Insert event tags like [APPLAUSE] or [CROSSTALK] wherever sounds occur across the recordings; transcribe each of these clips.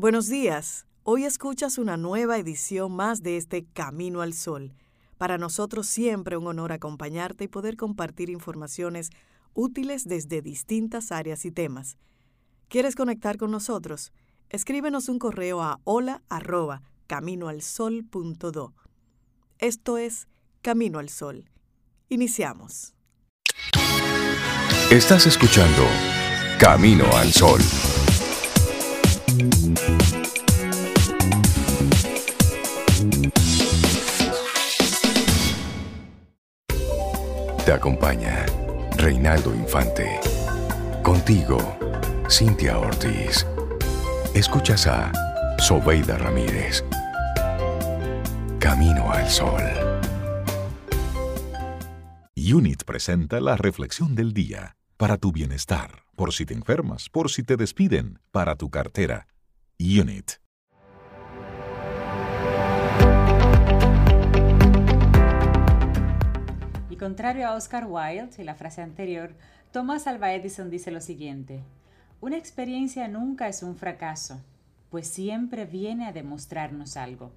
Buenos días. Hoy escuchas una nueva edición más de este Camino al Sol. Para nosotros siempre un honor acompañarte y poder compartir informaciones útiles desde distintas áreas y temas. ¿Quieres conectar con nosotros? Escríbenos un correo a hola. Esto es Camino al Sol. Iniciamos. Estás escuchando Camino al Sol. Te acompaña Reinaldo Infante. Contigo, Cintia Ortiz. Escuchas a Sobeida Ramírez. Camino al Sol. Unit presenta la reflexión del día. Para tu bienestar, por si te enfermas, por si te despiden, para tu cartera. Unit. Contrario a Oscar Wilde y la frase anterior, Thomas Alva Edison dice lo siguiente, una experiencia nunca es un fracaso, pues siempre viene a demostrarnos algo.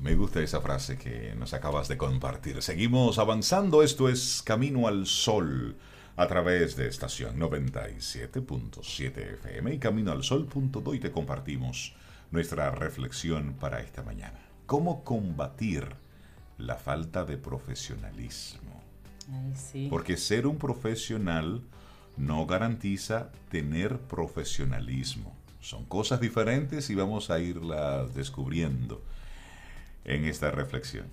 Me gusta esa frase que nos acabas de compartir. Seguimos avanzando, esto es Camino al Sol a través de estación 97.7 FM y caminoalsol.do y te compartimos nuestra reflexión para esta mañana. ¿Cómo combatir la falta de profesionalismo. Porque ser un profesional no garantiza tener profesionalismo. Son cosas diferentes y vamos a irlas descubriendo en esta reflexión.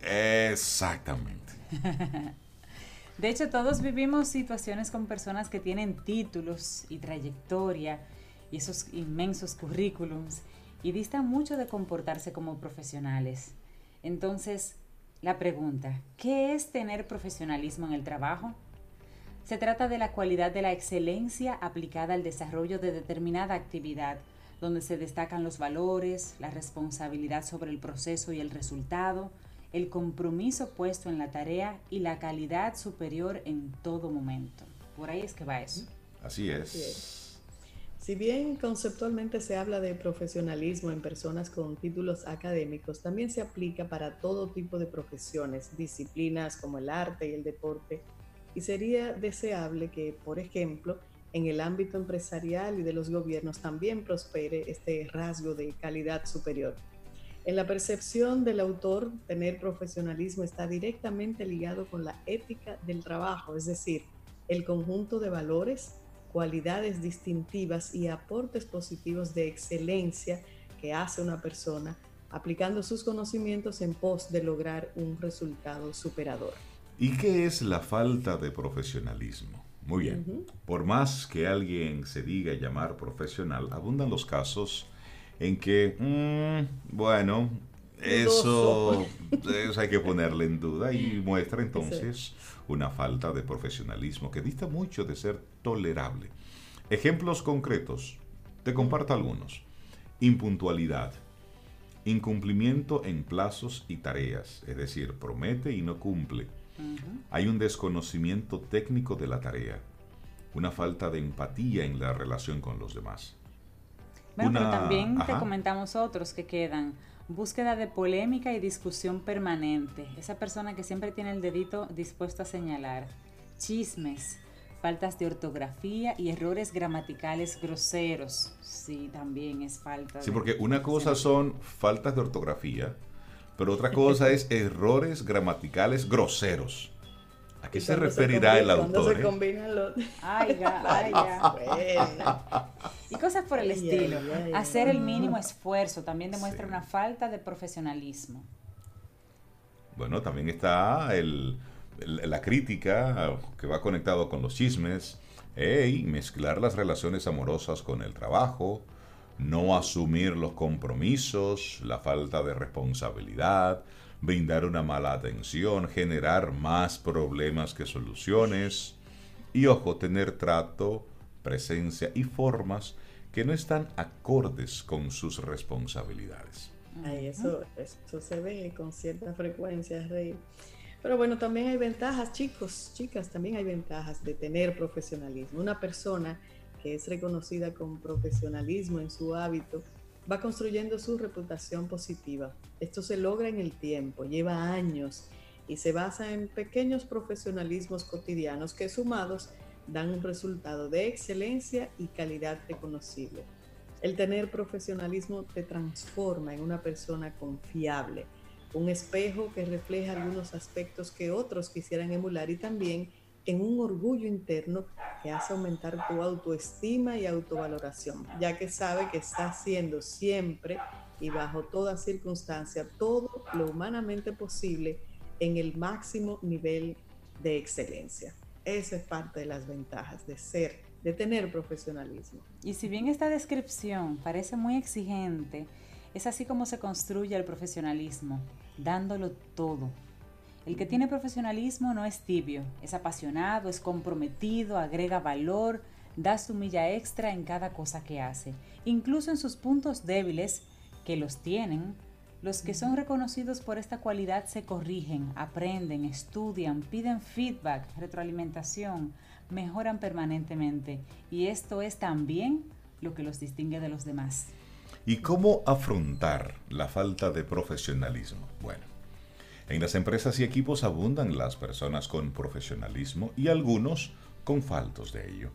Exactamente. [LAUGHS] De hecho, todos vivimos situaciones con personas que tienen títulos y trayectoria y esos inmensos currículums y distan mucho de comportarse como profesionales. Entonces, la pregunta, ¿qué es tener profesionalismo en el trabajo? Se trata de la cualidad de la excelencia aplicada al desarrollo de determinada actividad, donde se destacan los valores, la responsabilidad sobre el proceso y el resultado, el compromiso puesto en la tarea y la calidad superior en todo momento. Por ahí es que va eso. Así es. Si bien conceptualmente se habla de profesionalismo en personas con títulos académicos, también se aplica para todo tipo de profesiones, disciplinas como el arte y el deporte, y sería deseable que, por ejemplo, en el ámbito empresarial y de los gobiernos también prospere este rasgo de calidad superior. En la percepción del autor, tener profesionalismo está directamente ligado con la ética del trabajo, es decir, el conjunto de valores, cualidades distintivas y aportes positivos de excelencia que hace una persona aplicando sus conocimientos en pos de lograr un resultado superador. ¿Y qué es la falta de profesionalismo? Muy bien, por más que alguien se diga llamar profesional, abundan los casos en que, mm, bueno, eso, eso, hay que ponerle en duda y [LAUGHS] muestra entonces una falta de profesionalismo que dista mucho de ser tolerable. Ejemplos concretos, te comparto algunos. Impuntualidad, incumplimiento en plazos y tareas, es decir, promete y no cumple. Hay un desconocimiento técnico de la tarea, una falta de empatía en la relación con los demás. Bueno, pero también te comentamos otros que quedan. Búsqueda de polémica y discusión permanente. Esa persona que siempre tiene el dedito dispuesto a señalar. Chismes, faltas de ortografía y errores gramaticales groseros. Sí, también es falta. Sí, porque una cosa son faltas de ortografía, pero otra cosa es errores gramaticales groseros. ¿A qué se referirá el autor? se eh? combinan los... Ay, [LAUGHS] ay, Y cosas por el estilo. Hacer el mínimo esfuerzo también demuestra una falta de profesionalismo. Bueno, también está el, la crítica que va conectado con los chismes, y mezclar las relaciones amorosas con el trabajo, no asumir los compromisos, la falta de responsabilidad, brindar una mala atención, generar más problemas que soluciones y ojo, tener trato, presencia y formas que no están acordes con sus responsabilidades. Ay, eso, eso se ve con cierta frecuencia, Rey. Pero bueno, también hay ventajas, chicos, chicas, también hay ventajas de tener profesionalismo. Una persona que es reconocida con profesionalismo en su hábito, va construyendo su reputación positiva. Esto se logra en el tiempo, lleva años y se basa en pequeños profesionalismos cotidianos que sumados dan un resultado de excelencia y calidad reconocible. El tener profesionalismo te transforma en una persona confiable, un espejo que refleja algunos aspectos que otros quisieran emular y también en un orgullo interno que hace aumentar tu autoestima y autovaloración, ya que sabe que está haciendo siempre y bajo toda circunstancia todo lo humanamente posible en el máximo nivel de excelencia. Esa es parte de las ventajas de ser, de tener profesionalismo. Y si bien esta descripción parece muy exigente, es así como se construye el profesionalismo, dándolo todo. El que tiene profesionalismo no es tibio, es apasionado, es comprometido, agrega valor, da su milla extra en cada cosa que hace, incluso en sus puntos débiles, que los tienen. Los que son reconocidos por esta cualidad se corrigen, aprenden, estudian, piden feedback, retroalimentación, mejoran permanentemente y esto es también lo que los distingue de los demás. ¿Y cómo afrontar la falta de profesionalismo? Bueno, en las empresas y equipos abundan las personas con profesionalismo y algunos con faltos de ello.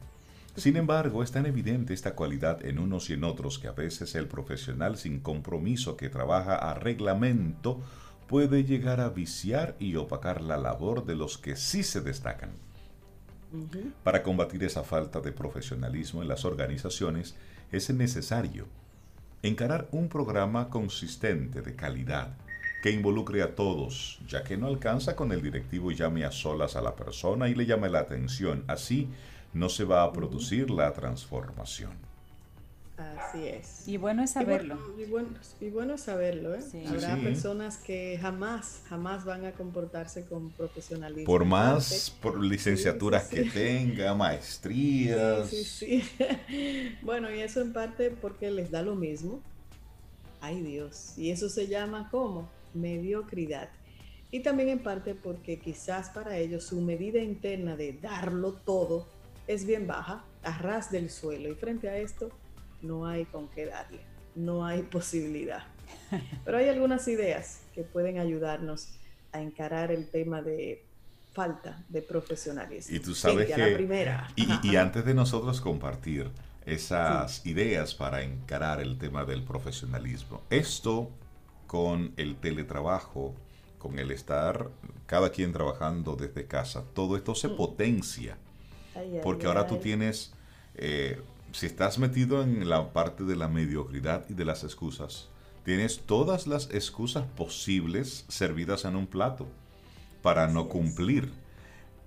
Sin embargo, es tan evidente esta cualidad en unos y en otros que a veces el profesional sin compromiso que trabaja a reglamento puede llegar a viciar y opacar la labor de los que sí se destacan. Para combatir esa falta de profesionalismo en las organizaciones es necesario encarar un programa consistente de calidad que involucre a todos, ya que no alcanza con el directivo llame a solas a la persona y le llame la atención. Así no se va a producir la transformación. Así es. Y bueno es saberlo. Y bueno, y bueno, es saberlo, ¿eh? Habrá personas que jamás, jamás van a comportarse con profesionalismo. Por más por licenciaturas que tenga, maestrías. Sí, sí, [LAUGHS] bueno, y eso en parte porque les da lo mismo. Ay Dios. Y eso se llama ¿cómo? Mediocridad. Y también en parte porque quizás para ellos su medida interna de darlo todo es bien baja, a ras del suelo. Y frente a esto, no hay con qué darle, no hay posibilidad. Pero hay algunas ideas que pueden ayudarnos a encarar el tema de falta de profesionalismo. Y tú sabes que... primera. Y, antes de nosotros compartir esas ideas para encarar el tema del profesionalismo, esto con el teletrabajo, con el estar cada quien trabajando desde casa, todo esto se mm. potencia. porque ahora tú tienes eh, si estás metido en la parte de la mediocridad y de las excusas, tienes todas las excusas posibles servidas en un plato para no cumplir.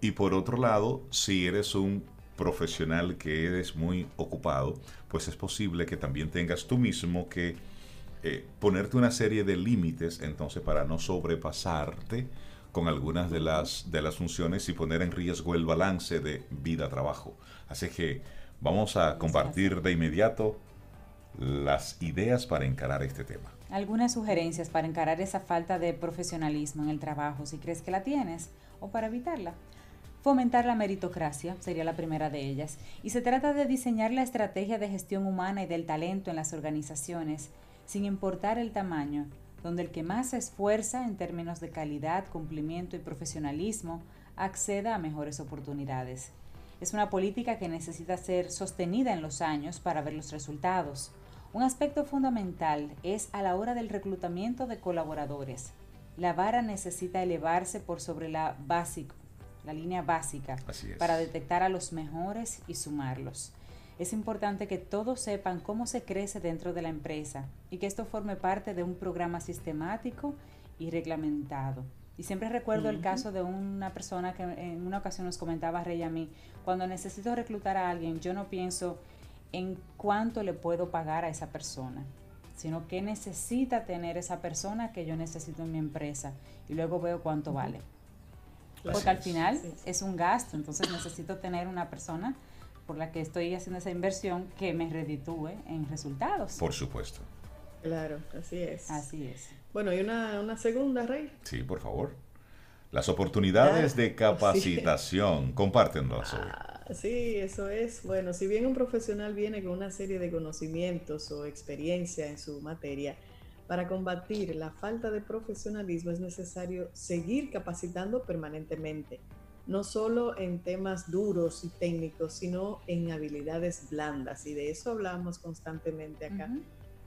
Y por otro lado, si eres un profesional que eres muy ocupado, pues es posible que también tengas tú mismo que eh, ponerte una serie de límites, entonces para no sobrepasarte con algunas de las, de las funciones y poner en riesgo el balance de vida-trabajo. Así que Vamos a compartir de inmediato las ideas para encarar este tema. Algunas sugerencias para encarar esa falta de profesionalismo en el trabajo, si crees que la tienes, o para evitarla. Fomentar la meritocracia sería la primera de ellas, y se trata de diseñar la estrategia de gestión humana y del talento en las organizaciones, sin importar el tamaño, donde el que más se esfuerza en términos de calidad, cumplimiento y profesionalismo acceda a mejores oportunidades. Es una política que necesita ser sostenida en los años para ver los resultados. Un aspecto fundamental es a la hora del reclutamiento de colaboradores. La vara necesita elevarse por sobre la básico, la línea básica, para detectar a los mejores y sumarlos. Es importante que todos sepan cómo se crece dentro de la empresa y que esto forme parte de un programa sistemático y reglamentado. Y siempre recuerdo el caso de una persona que en una ocasión nos comentaba Rey a mí, cuando necesito reclutar a alguien, yo no pienso en cuánto le puedo pagar a esa persona, sino qué necesita tener esa persona que yo necesito en mi empresa y luego veo cuánto vale. Porque al final es un gasto, entonces necesito tener una persona por la que estoy haciendo esa inversión que me reditúe en resultados. Por supuesto. Claro, así es. Así es. Bueno, ¿y una, una segunda, Rey? Sí, por favor. Las oportunidades de capacitación, [LAUGHS] compártenlas ah, Sí, eso es. Bueno, si bien un profesional viene con una serie de conocimientos o experiencia en su materia, para combatir la falta de profesionalismo es necesario seguir capacitando permanentemente, no solo en temas duros y técnicos, sino en habilidades blandas. Y de eso hablamos constantemente acá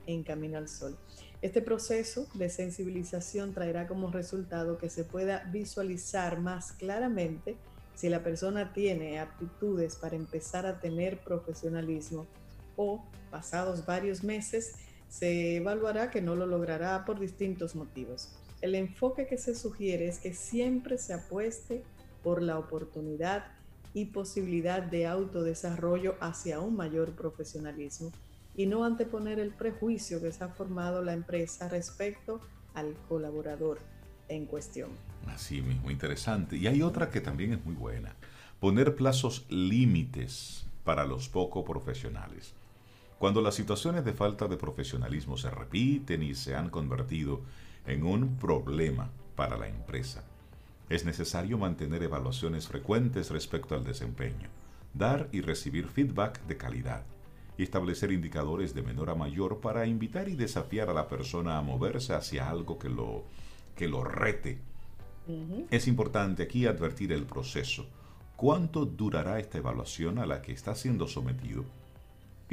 en Camino al Sol. Este proceso de sensibilización traerá como resultado que se pueda visualizar más claramente si la persona tiene aptitudes para empezar a tener profesionalismo o, pasados varios meses, se evaluará que no lo logrará por distintos motivos. El enfoque que se sugiere es que siempre se apueste por la oportunidad y posibilidad de autodesarrollo hacia un mayor profesionalismo y no anteponer el prejuicio que se ha formado la empresa respecto al colaborador en cuestión. Así mismo, interesante. Y hay otra que también es muy buena. Poner plazos límites para los poco profesionales. Cuando las situaciones de falta de profesionalismo se repiten y se han convertido en un problema para la empresa, es necesario mantener evaluaciones frecuentes respecto al desempeño, dar y recibir feedback de calidad y establecer indicadores de menor a mayor para invitar y desafiar a la persona a moverse hacia algo que lo, que lo rete. Es importante aquí advertir el proceso. ¿Cuánto durará esta evaluación a la que está siendo sometido?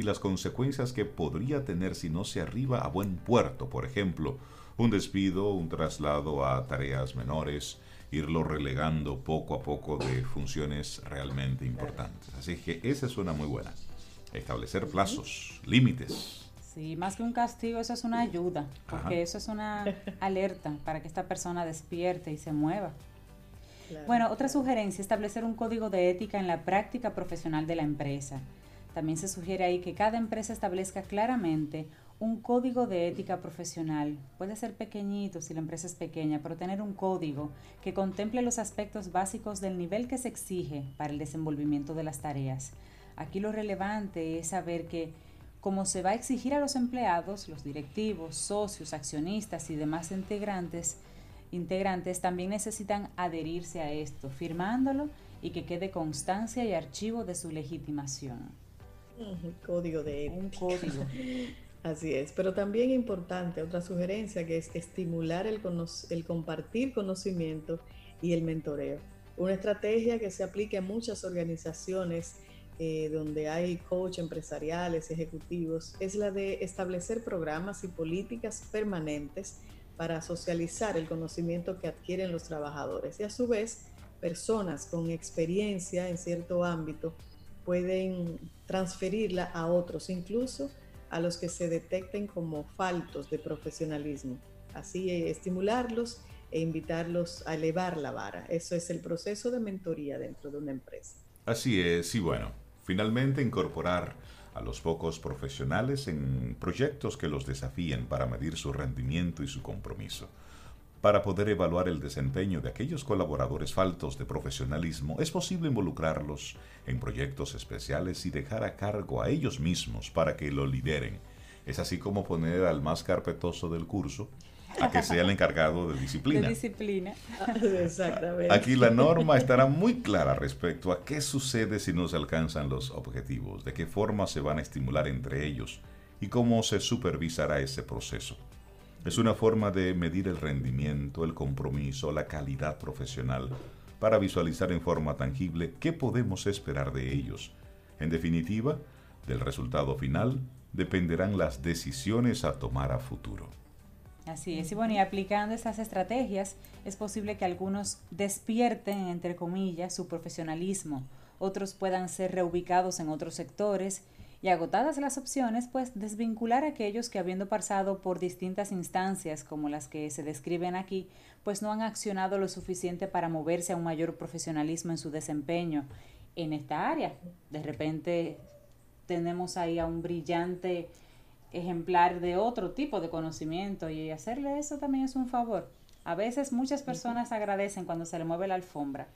y las consecuencias que podría tener si no se arriba a buen puerto, por ejemplo, un despido, un traslado a tareas menores, irlo relegando poco a poco de funciones realmente importantes. Así que esa es una muy buena. Establecer plazos, límites. Sí, más que un castigo, eso es una ayuda, porque eso es una [LAUGHS] alerta para que esta persona despierte y se mueva. Bueno, otra sugerencia, establecer un código de ética en la práctica profesional de la empresa. También se sugiere ahí que cada empresa establezca claramente un código de ética profesional. Puede ser pequeñito si la empresa es pequeña, pero tener un código que contemple los aspectos básicos del nivel que se exige para el desenvolvimiento de las tareas. Aquí lo relevante es saber que como se va a exigir a los empleados, los directivos, socios, accionistas y demás integrantes, integrantes también necesitan adherirse a esto, firmándolo y que quede constancia y archivo de su legitimación. Un código de ética. Un código. [LAUGHS] Así es, pero también importante, otra sugerencia que es estimular el, el compartir conocimiento y el mentoreo. Una estrategia que se aplica en muchas organizaciones eh, donde hay coach empresariales, ejecutivos, es la de establecer programas y políticas permanentes para socializar el conocimiento que adquieren los trabajadores y a su vez personas con experiencia en cierto ámbito pueden transferirla a otros, incluso a los que se detecten como faltos de profesionalismo. Así eh, estimularlos e invitarlos a elevar la vara. Eso es el proceso de mentoría dentro de una empresa. Así es, y bueno, finalmente incorporar a los pocos profesionales en proyectos que los desafíen para medir su rendimiento y su compromiso. Para poder evaluar el desempeño de aquellos colaboradores faltos de profesionalismo, es posible involucrarlos en proyectos especiales y dejar a cargo a ellos mismos para que lo lideren. Es así como poner al más carpetoso del curso a que sea el encargado de disciplina. De disciplina. [LAUGHS] Exactamente. Aquí la norma estará muy clara respecto a qué sucede si no se alcanzan los objetivos, de qué forma se van a estimular entre ellos y cómo se supervisará ese proceso. Es una forma de medir el rendimiento, el compromiso, la calidad profesional, para visualizar en forma tangible qué podemos esperar de ellos. En definitiva, del resultado final dependerán las decisiones a tomar a futuro. Así es, y bueno, y aplicando estas estrategias, es posible que algunos despierten, entre comillas, su profesionalismo, otros puedan ser reubicados en otros sectores y agotadas las opciones, pues desvincular a aquellos que habiendo pasado por distintas instancias como las que se describen aquí, pues no han accionado lo suficiente para moverse a un mayor profesionalismo en su desempeño en esta área. De repente tenemos ahí a un brillante ejemplar de otro tipo de conocimiento y hacerle eso también es un favor. A veces muchas personas agradecen cuando se le mueve la alfombra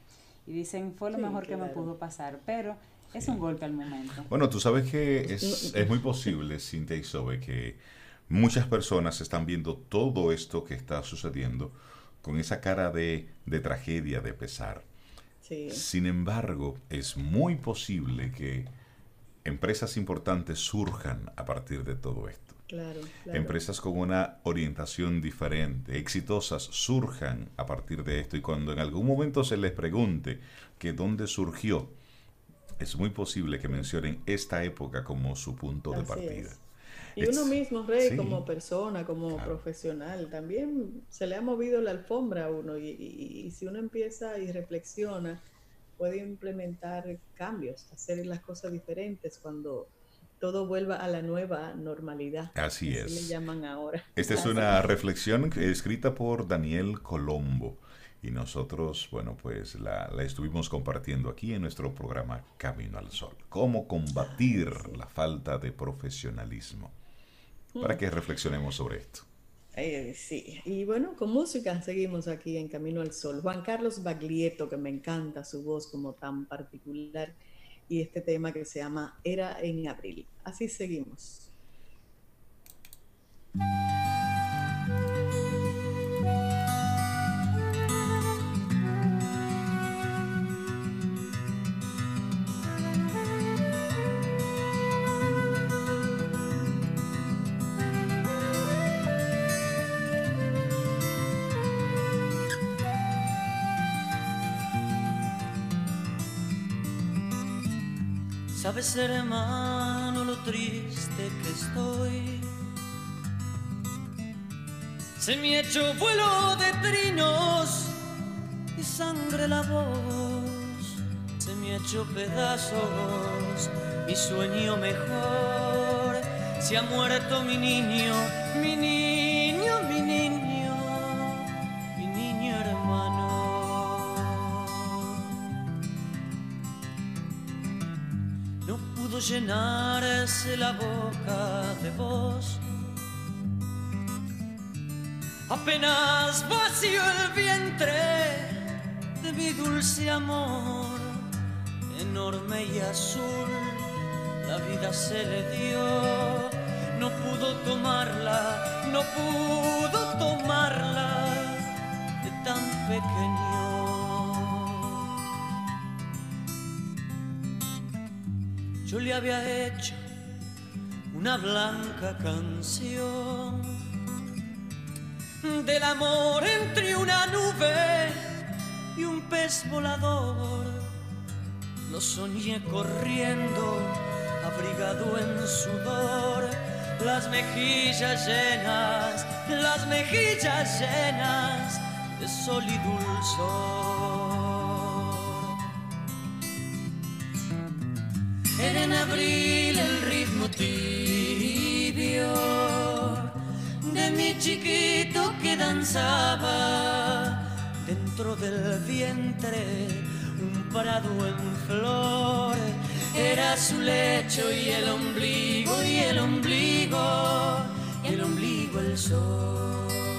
y dicen fue lo mejor que me pudo pasar, pero es un golpe al momento. Bueno, tú sabes que es, es muy posible, Cintia y Sobe, que muchas personas están viendo todo esto que está sucediendo con esa cara de, de tragedia, de pesar. Sin embargo, es muy posible que empresas importantes surjan a partir de todo esto. Claro, Empresas con una orientación diferente, exitosas, surjan a partir de esto. Y cuando en algún momento se les pregunte que dónde surgió, es muy posible que mencionen esta época como su punto de partida. Y uno mismo, Rey, como persona, como profesional, también se le ha movido la alfombra a uno. Y, si uno empieza y reflexiona, puede implementar cambios, hacer las cosas diferentes cuando todo vuelva a la nueva normalidad. Así, es. le llaman ahora. Esta es una reflexión escrita por Daniel Colombo y nosotros, bueno, pues la, la, estuvimos compartiendo aquí en nuestro programa Camino al Sol. Cómo combatir la falta de profesionalismo para que reflexionemos sobre esto. Eh, sí, y bueno, con música seguimos aquí en Camino al Sol. Juan Carlos Baglietto, que me encanta su voz como tan particular, y este tema que se llama Era en Abril. Así seguimos. Sabes, hermano, lo triste que estoy. Se me ha hecho vuelo de trinos y sangre la voz. Se me ha hecho pedazos mi sueño mejor. Se ha muerto mi niño, mi niño, llenarse la boca de vos. Apenas vacío el vientre de mi dulce amor, enorme y azul, la vida se le dio. No pudo tomarla, no pudo tomarla de tan pequeño. Le había hecho una blanca canción del amor entre una nube y un pez volador. Lo soñé corriendo, abrigado en sudor, las mejillas llenas, las mejillas llenas de sol y dulzor. Abril el ritmo tibio de mi chiquito que danzaba dentro del vientre un prado en flor. Era su lecho y el ombligo y el ombligo y el ombligo el sol.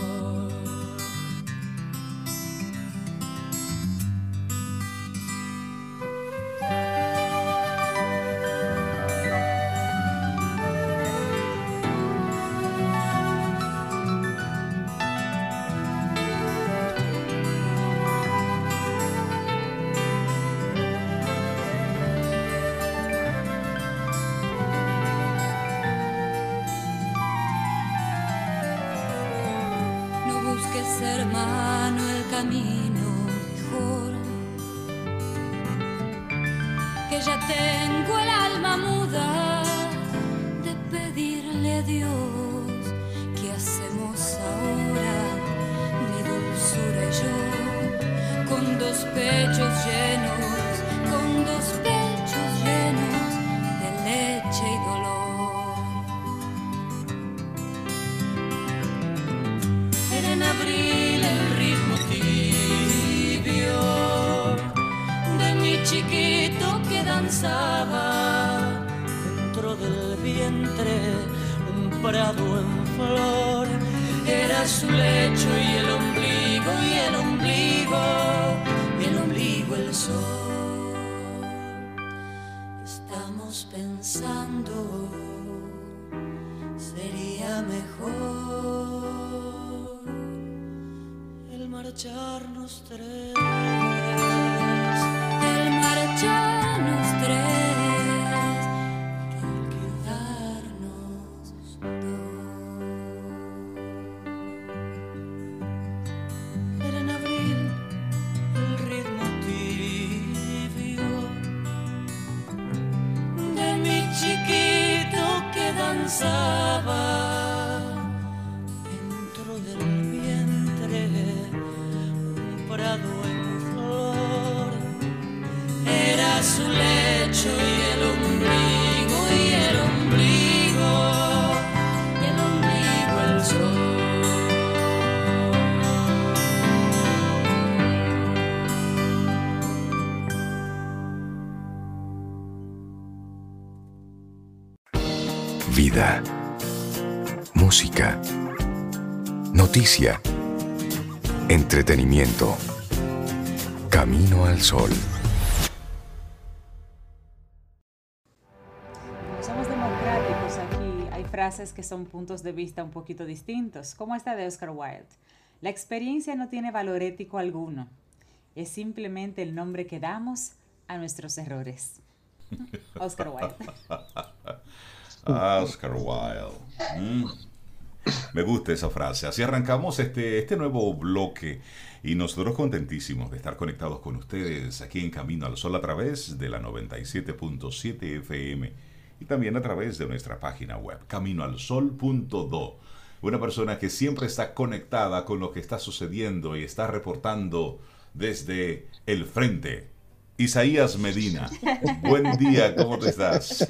Su lecho y el ombligo y el ombligo y el ombligo el sol. Vida. Música. Noticia. Entretenimiento. Camino al sol. Frases que son puntos de vista un poquito distintos, como esta de Oscar Wilde. La experiencia no tiene valor ético alguno, es simplemente el nombre que damos a nuestros errores. [LAUGHS] Oscar Wilde. Oscar Wilde. Mm. Me gusta esa frase. Así arrancamos este, este nuevo bloque y nosotros contentísimos de estar conectados con ustedes aquí en Camino al Sol a través de la 97.7 FM y también a través de nuestra página web, caminoalsol.do. Una persona que siempre está conectada con lo que está sucediendo y está reportando desde el frente. Isaías Medina, buen día, ¿cómo te estás?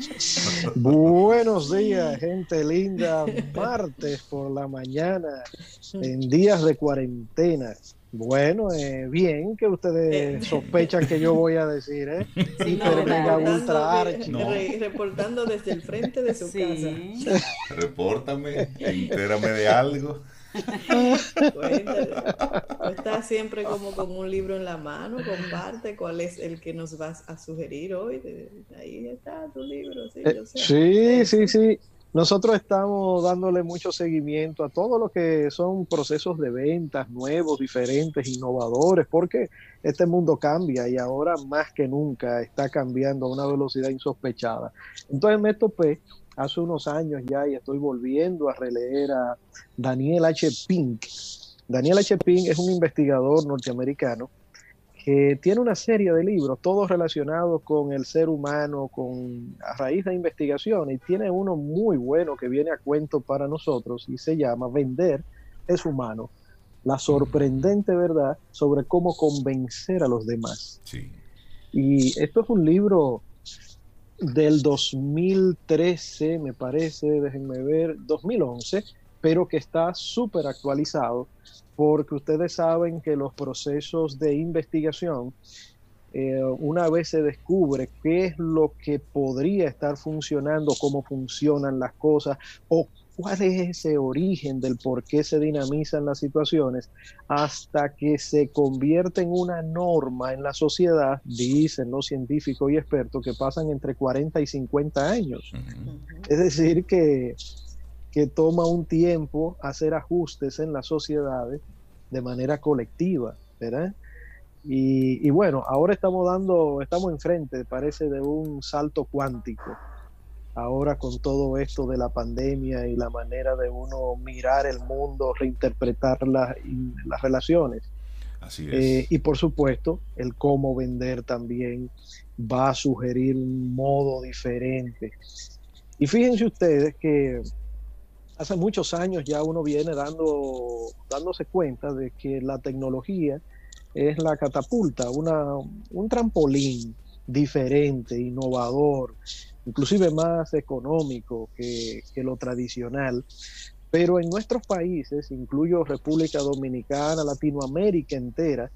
Buenos días, gente linda. Martes por la mañana, en días de cuarentena. Bueno, eh, bien que ustedes sospechan que yo voy a decir, ¿eh? Sí, no, reportando, ultra de- archi. No. re- reportando desde el frente de su Sí. Repórtame, entérame de algo. casa. Cuéntale. Estás siempre como con un libro en la mano, comparte cuál es el que nos vas a sugerir hoy. Ahí está tu libro, sí, Eh, yo sé. Sí, sí, sí. Nosotros estamos dándole mucho seguimiento a todo lo que son procesos de ventas nuevos, diferentes, innovadores, porque este mundo cambia y ahora más que nunca está cambiando a una velocidad insospechada. Entonces me topé hace unos años ya y estoy volviendo a releer a Daniel H. Pink. Daniel H. Pink es un investigador norteamericano que tiene una serie de libros, todos relacionados con el ser humano, con a raíz de investigación, y tiene uno muy bueno que viene a cuento para nosotros y se llama Vender es humano, la sorprendente verdad sobre cómo convencer a los demás. Sí. Y esto es un libro del 2013, me parece, déjenme ver, 2011, pero que está súper actualizado porque ustedes saben que los procesos de investigación, eh, una vez se descubre qué es lo que podría estar funcionando, cómo funcionan las cosas o cuál es ese origen del por qué se dinamizan las situaciones, hasta que se convierte en una norma en la sociedad, dicen los científicos y expertos, que pasan entre 40 y 50 años. Es decir, que, que toma un tiempo hacer ajustes en las sociedades de manera colectiva, ¿verdad? Y, y bueno, ahora estamos dando, estamos enfrente, parece, de un salto cuántico. Ahora con todo esto de la pandemia y la manera de uno mirar el mundo, reinterpretar las, las relaciones. Así es. Eh, y por supuesto, el cómo vender también va a sugerir un modo diferente. Y fíjense ustedes que hace muchos años ya uno viene dando, dándose cuenta de que la tecnología es la catapulta, una, un trampolín diferente, innovador, inclusive más económico que, que lo tradicional. Pero en nuestros países, incluyo República Dominicana, Latinoamérica entera,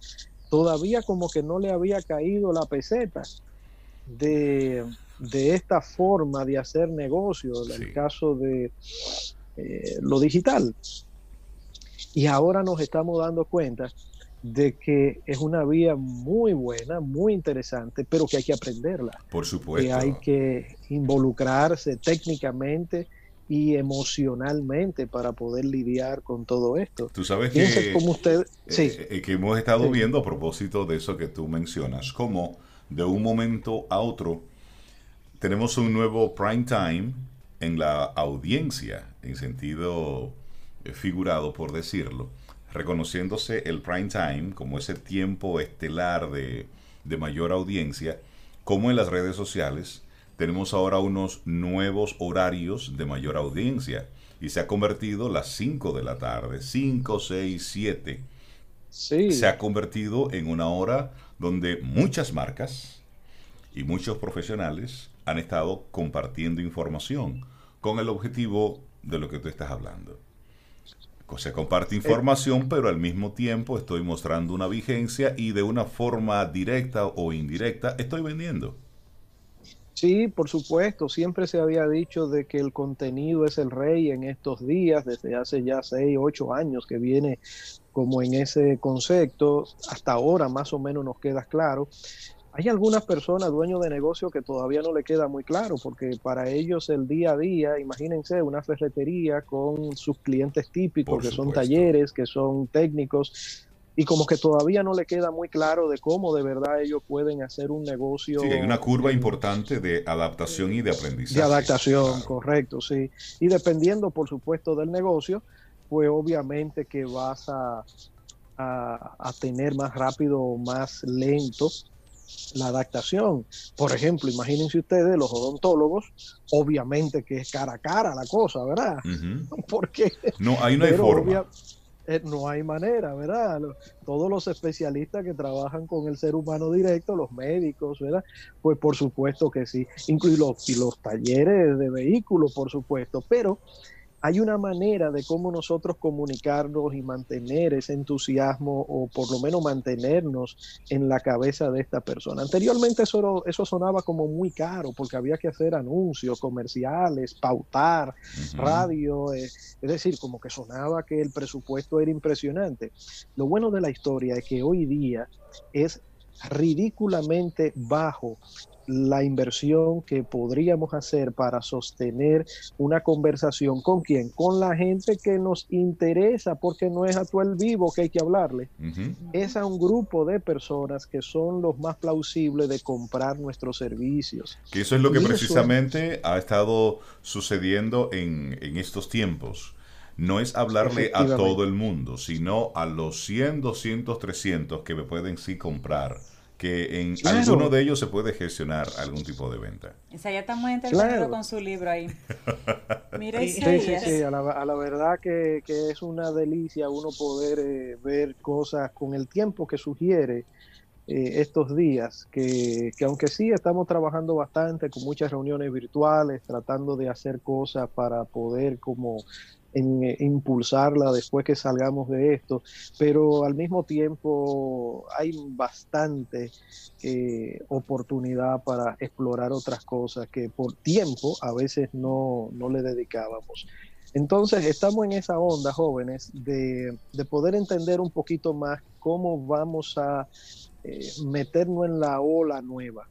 todavía como que no le había caído la peseta de, de esta forma de hacer negocio, Sí. el caso de eh, lo digital. Y ahora nos estamos dando cuenta de que es una vía muy buena, muy interesante, pero que hay que aprenderla Por que supuesto. hay que involucrarse técnicamente y emocionalmente para poder lidiar con todo esto. Tú sabes que, cómo usted, sí, eh, eh, que hemos estado Sí. viendo a propósito de eso que tú mencionas, como de un momento a otro tenemos un nuevo prime time en la audiencia, en sentido eh, figurado, por decirlo, reconociéndose el prime time como ese tiempo estelar de, de mayor audiencia, como en las redes sociales tenemos ahora unos nuevos horarios de mayor audiencia y se ha convertido las 5 de la tarde, 5, 6, 7 sí, se ha convertido en una hora donde muchas marcas y muchos profesionales han estado compartiendo información con el objetivo de lo que tú estás hablando. Se comparte información, pero al mismo tiempo estoy mostrando una vigencia y de una forma directa o indirecta estoy vendiendo. Sí, por supuesto, siempre se había dicho de que el contenido es el rey en estos días, desde hace ya seis, ocho años que viene como en ese concepto, hasta ahora más o menos nos queda claro. Hay algunas personas, dueños de negocio, que todavía no le queda muy claro, porque para ellos el día a día, imagínense una ferretería con sus clientes típicos, que son talleres, que son técnicos, y como que todavía no le queda muy claro de cómo de verdad ellos pueden hacer un negocio. Sí, hay una curva importante de adaptación y de aprendizaje. De adaptación, correcto, sí. Y dependiendo, por supuesto, del negocio, pues obviamente que vas a, a, a tener más rápido o más lento la adaptación. Por ejemplo, imagínense ustedes, los odontólogos, obviamente que es cara a cara la cosa, ¿verdad? [LAUGHS] Porque no, hay no hay forma. Eh, no hay manera, ¿verdad? Todos los especialistas que trabajan con el ser humano directo, los médicos, ¿verdad? Pues por supuesto que sí, incluso y los talleres de vehículos, por supuesto, pero hay una manera de cómo nosotros comunicarnos y mantener ese entusiasmo o por lo menos mantenernos en la cabeza de esta persona. Anteriormente eso, eso sonaba como muy caro porque había que hacer anuncios comerciales, pautar, radio, eh, es decir, como que sonaba que el presupuesto era impresionante. Lo bueno de la historia es que hoy día es ridículamente bajo la inversión que podríamos hacer para sostener una conversación. Con quién, con la gente que nos interesa, porque no es a tu el vivo que hay que hablarle, es a un grupo de personas que son los más plausibles de comprar nuestros servicios. Que eso es lo que precisamente ha estado sucediendo en, en estos tiempos no es hablarle a todo el mundo, sino a los 100, 200, 300 que me pueden sí comprar que en alguno de ellos se puede gestionar algún tipo de venta. ya está muy entretenido con su libro ahí. [LAUGHS] Mira, sí, sí, sí, a la, verdad que, es una delicia uno poder eh, ver cosas con el tiempo que sugiere eh, estos días, que, que aunque sí estamos trabajando bastante con muchas reuniones virtuales, tratando de hacer cosas para poder como en, eh, impulsarla después que salgamos de esto, pero al mismo tiempo hay bastante eh, oportunidad para explorar otras cosas que por tiempo a veces no, no le dedicábamos. Entonces estamos en esa onda, jóvenes, de, de poder entender un poquito más cómo vamos a eh, meternos en la ola nueva,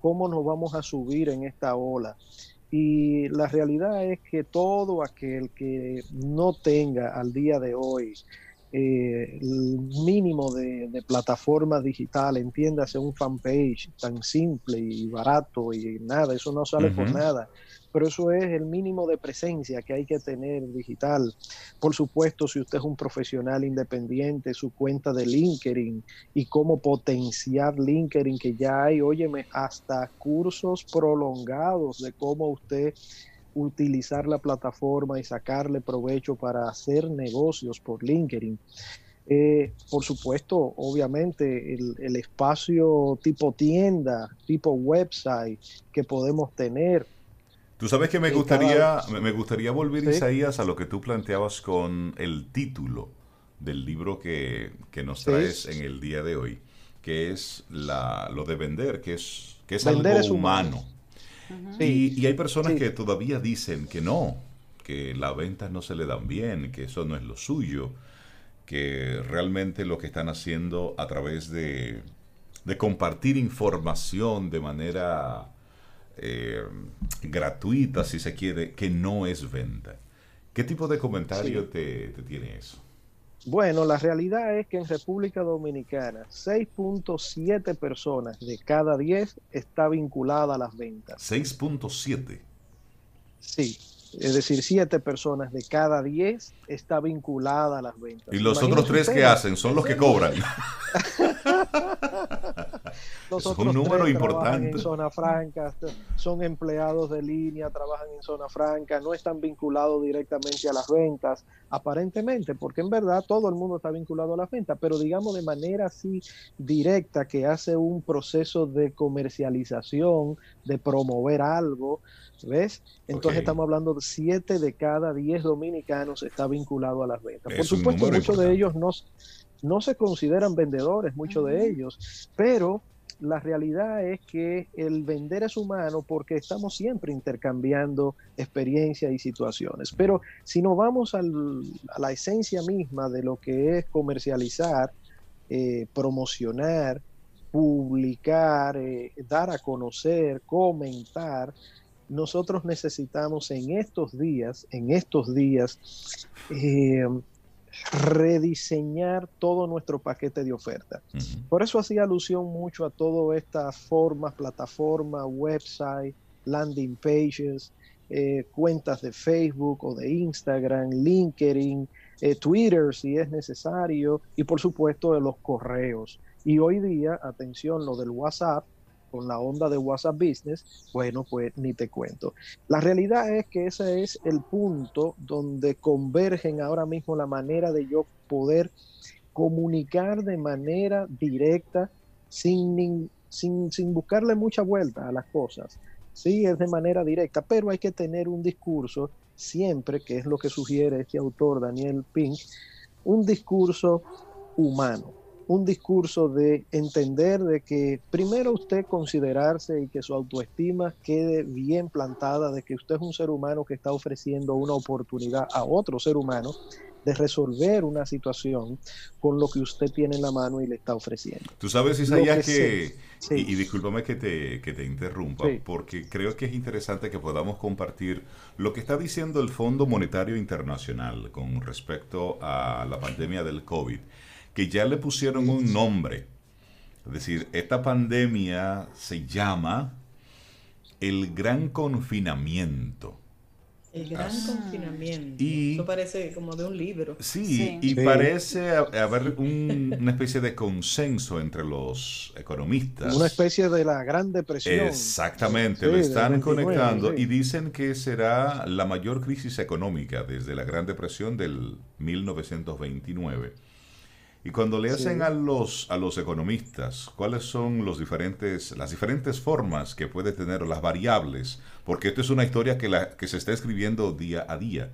cómo nos vamos a subir en esta ola. Y la realidad es que todo aquel que no tenga al día de hoy eh, el mínimo de, plataforma digital, entiéndase un fanpage tan simple y barato y nada, eso no sale por nada pero eso es el mínimo de presencia que hay que tener digital. Por supuesto, si usted es un profesional independiente, su cuenta de LinkedIn y cómo potenciar LinkedIn, que ya hay, óyeme, hasta cursos prolongados de cómo usted utilizar la plataforma y sacarle provecho para hacer negocios por LinkedIn. Eh, por supuesto, obviamente, el, el, espacio tipo tienda, tipo website que podemos tener, Tú sabes que me gustaría, me gustaría volver, Isaías, a lo que tú planteabas con el título del libro que, nos traes en el día de hoy, que es la, lo de vender, que es, que es algo humano. y, hay personas que todavía dicen que no, que las ventas no se le dan bien, que eso no es lo suyo, que realmente lo que están haciendo a través de, de compartir información de manera eh, gratuita, si se quiere, que no es venta. ¿Qué tipo de comentario te, tiene eso? Bueno, la realidad es que en República Dominicana 6.7 personas de cada 10 está vinculada a las ventas. 6.7. Sí, es decir, 7 personas de cada 10 está vinculada a las ventas. ¿Y los otros tres que hacen? Son los que cobran. [LAUGHS] Los otros un número tres trabajan importante. en zona franca, son empleados de línea, trabajan en zona franca, no están vinculados directamente a las ventas, aparentemente, porque en verdad todo el mundo está vinculado a las ventas, pero digamos de manera así directa que hace un proceso de comercialización, de promover algo, ¿ves? Entonces estamos hablando de 7 de cada 10 dominicanos está vinculado a las ventas. Por Es supuesto, muchos de ellos no, no se consideran vendedores, muchos de ellos, pero la realidad es que el vender es humano porque estamos siempre intercambiando experiencias y situaciones. Pero si nos vamos al- a la esencia misma de lo que es comercializar, eh, promocionar, publicar, eh, dar a conocer, comentar, nosotros necesitamos en estos días, en estos días, eh, rediseñar todo nuestro paquete de oferta. Por eso hacía alusión mucho a todas estas formas, plataformas, website, landing pages, eh, cuentas de Facebook o de Instagram, LinkedIn, eh, Twitter si es necesario y por supuesto de los correos. Y hoy día, atención, lo del WhatsApp, con la onda de WhatsApp Business, bueno, pues ni te cuento. La realidad es que ese es el punto donde convergen ahora mismo la manera de yo poder comunicar de manera directa sin, sin, sin buscarle mucha vuelta a las cosas. Sí, es de manera directa, pero hay que tener un discurso siempre, que es lo que sugiere este autor, Daniel Pink, un discurso humano, un discurso de entender de que primero usted considerarse y que su autoestima quede bien plantada, de que usted es un ser humano que está ofreciendo una oportunidad a otro ser humano de resolver una situación con lo que usted tiene en la mano y le está ofreciendo. Tú sabes, Isaías, que que, y, y discúlpame que te, que te interrumpa, Sí. porque creo que es interesante que podamos compartir lo que está diciendo el Fondo Monetario Internacional con respecto a la pandemia del COVID, que ya le pusieron un nombre. Es decir, esta pandemia se llama el gran confinamiento. El gran Ah. confinamiento. Y- Eso parece como de un libro. Sí, Sí. y Sí. parece ha- haber un- una especie de consenso entre los economistas. Una especie de la Gran Depresión. Exactamente, Sí, lo están 29, conectando sí. y dicen que será la mayor crisis económica desde la Gran Depresión del 1929. Y cuando le hacen Sí. a los a los economistas cuáles son los diferentes las diferentes formas que puede tener las variables, porque esto es una historia que la que se está escribiendo día a día.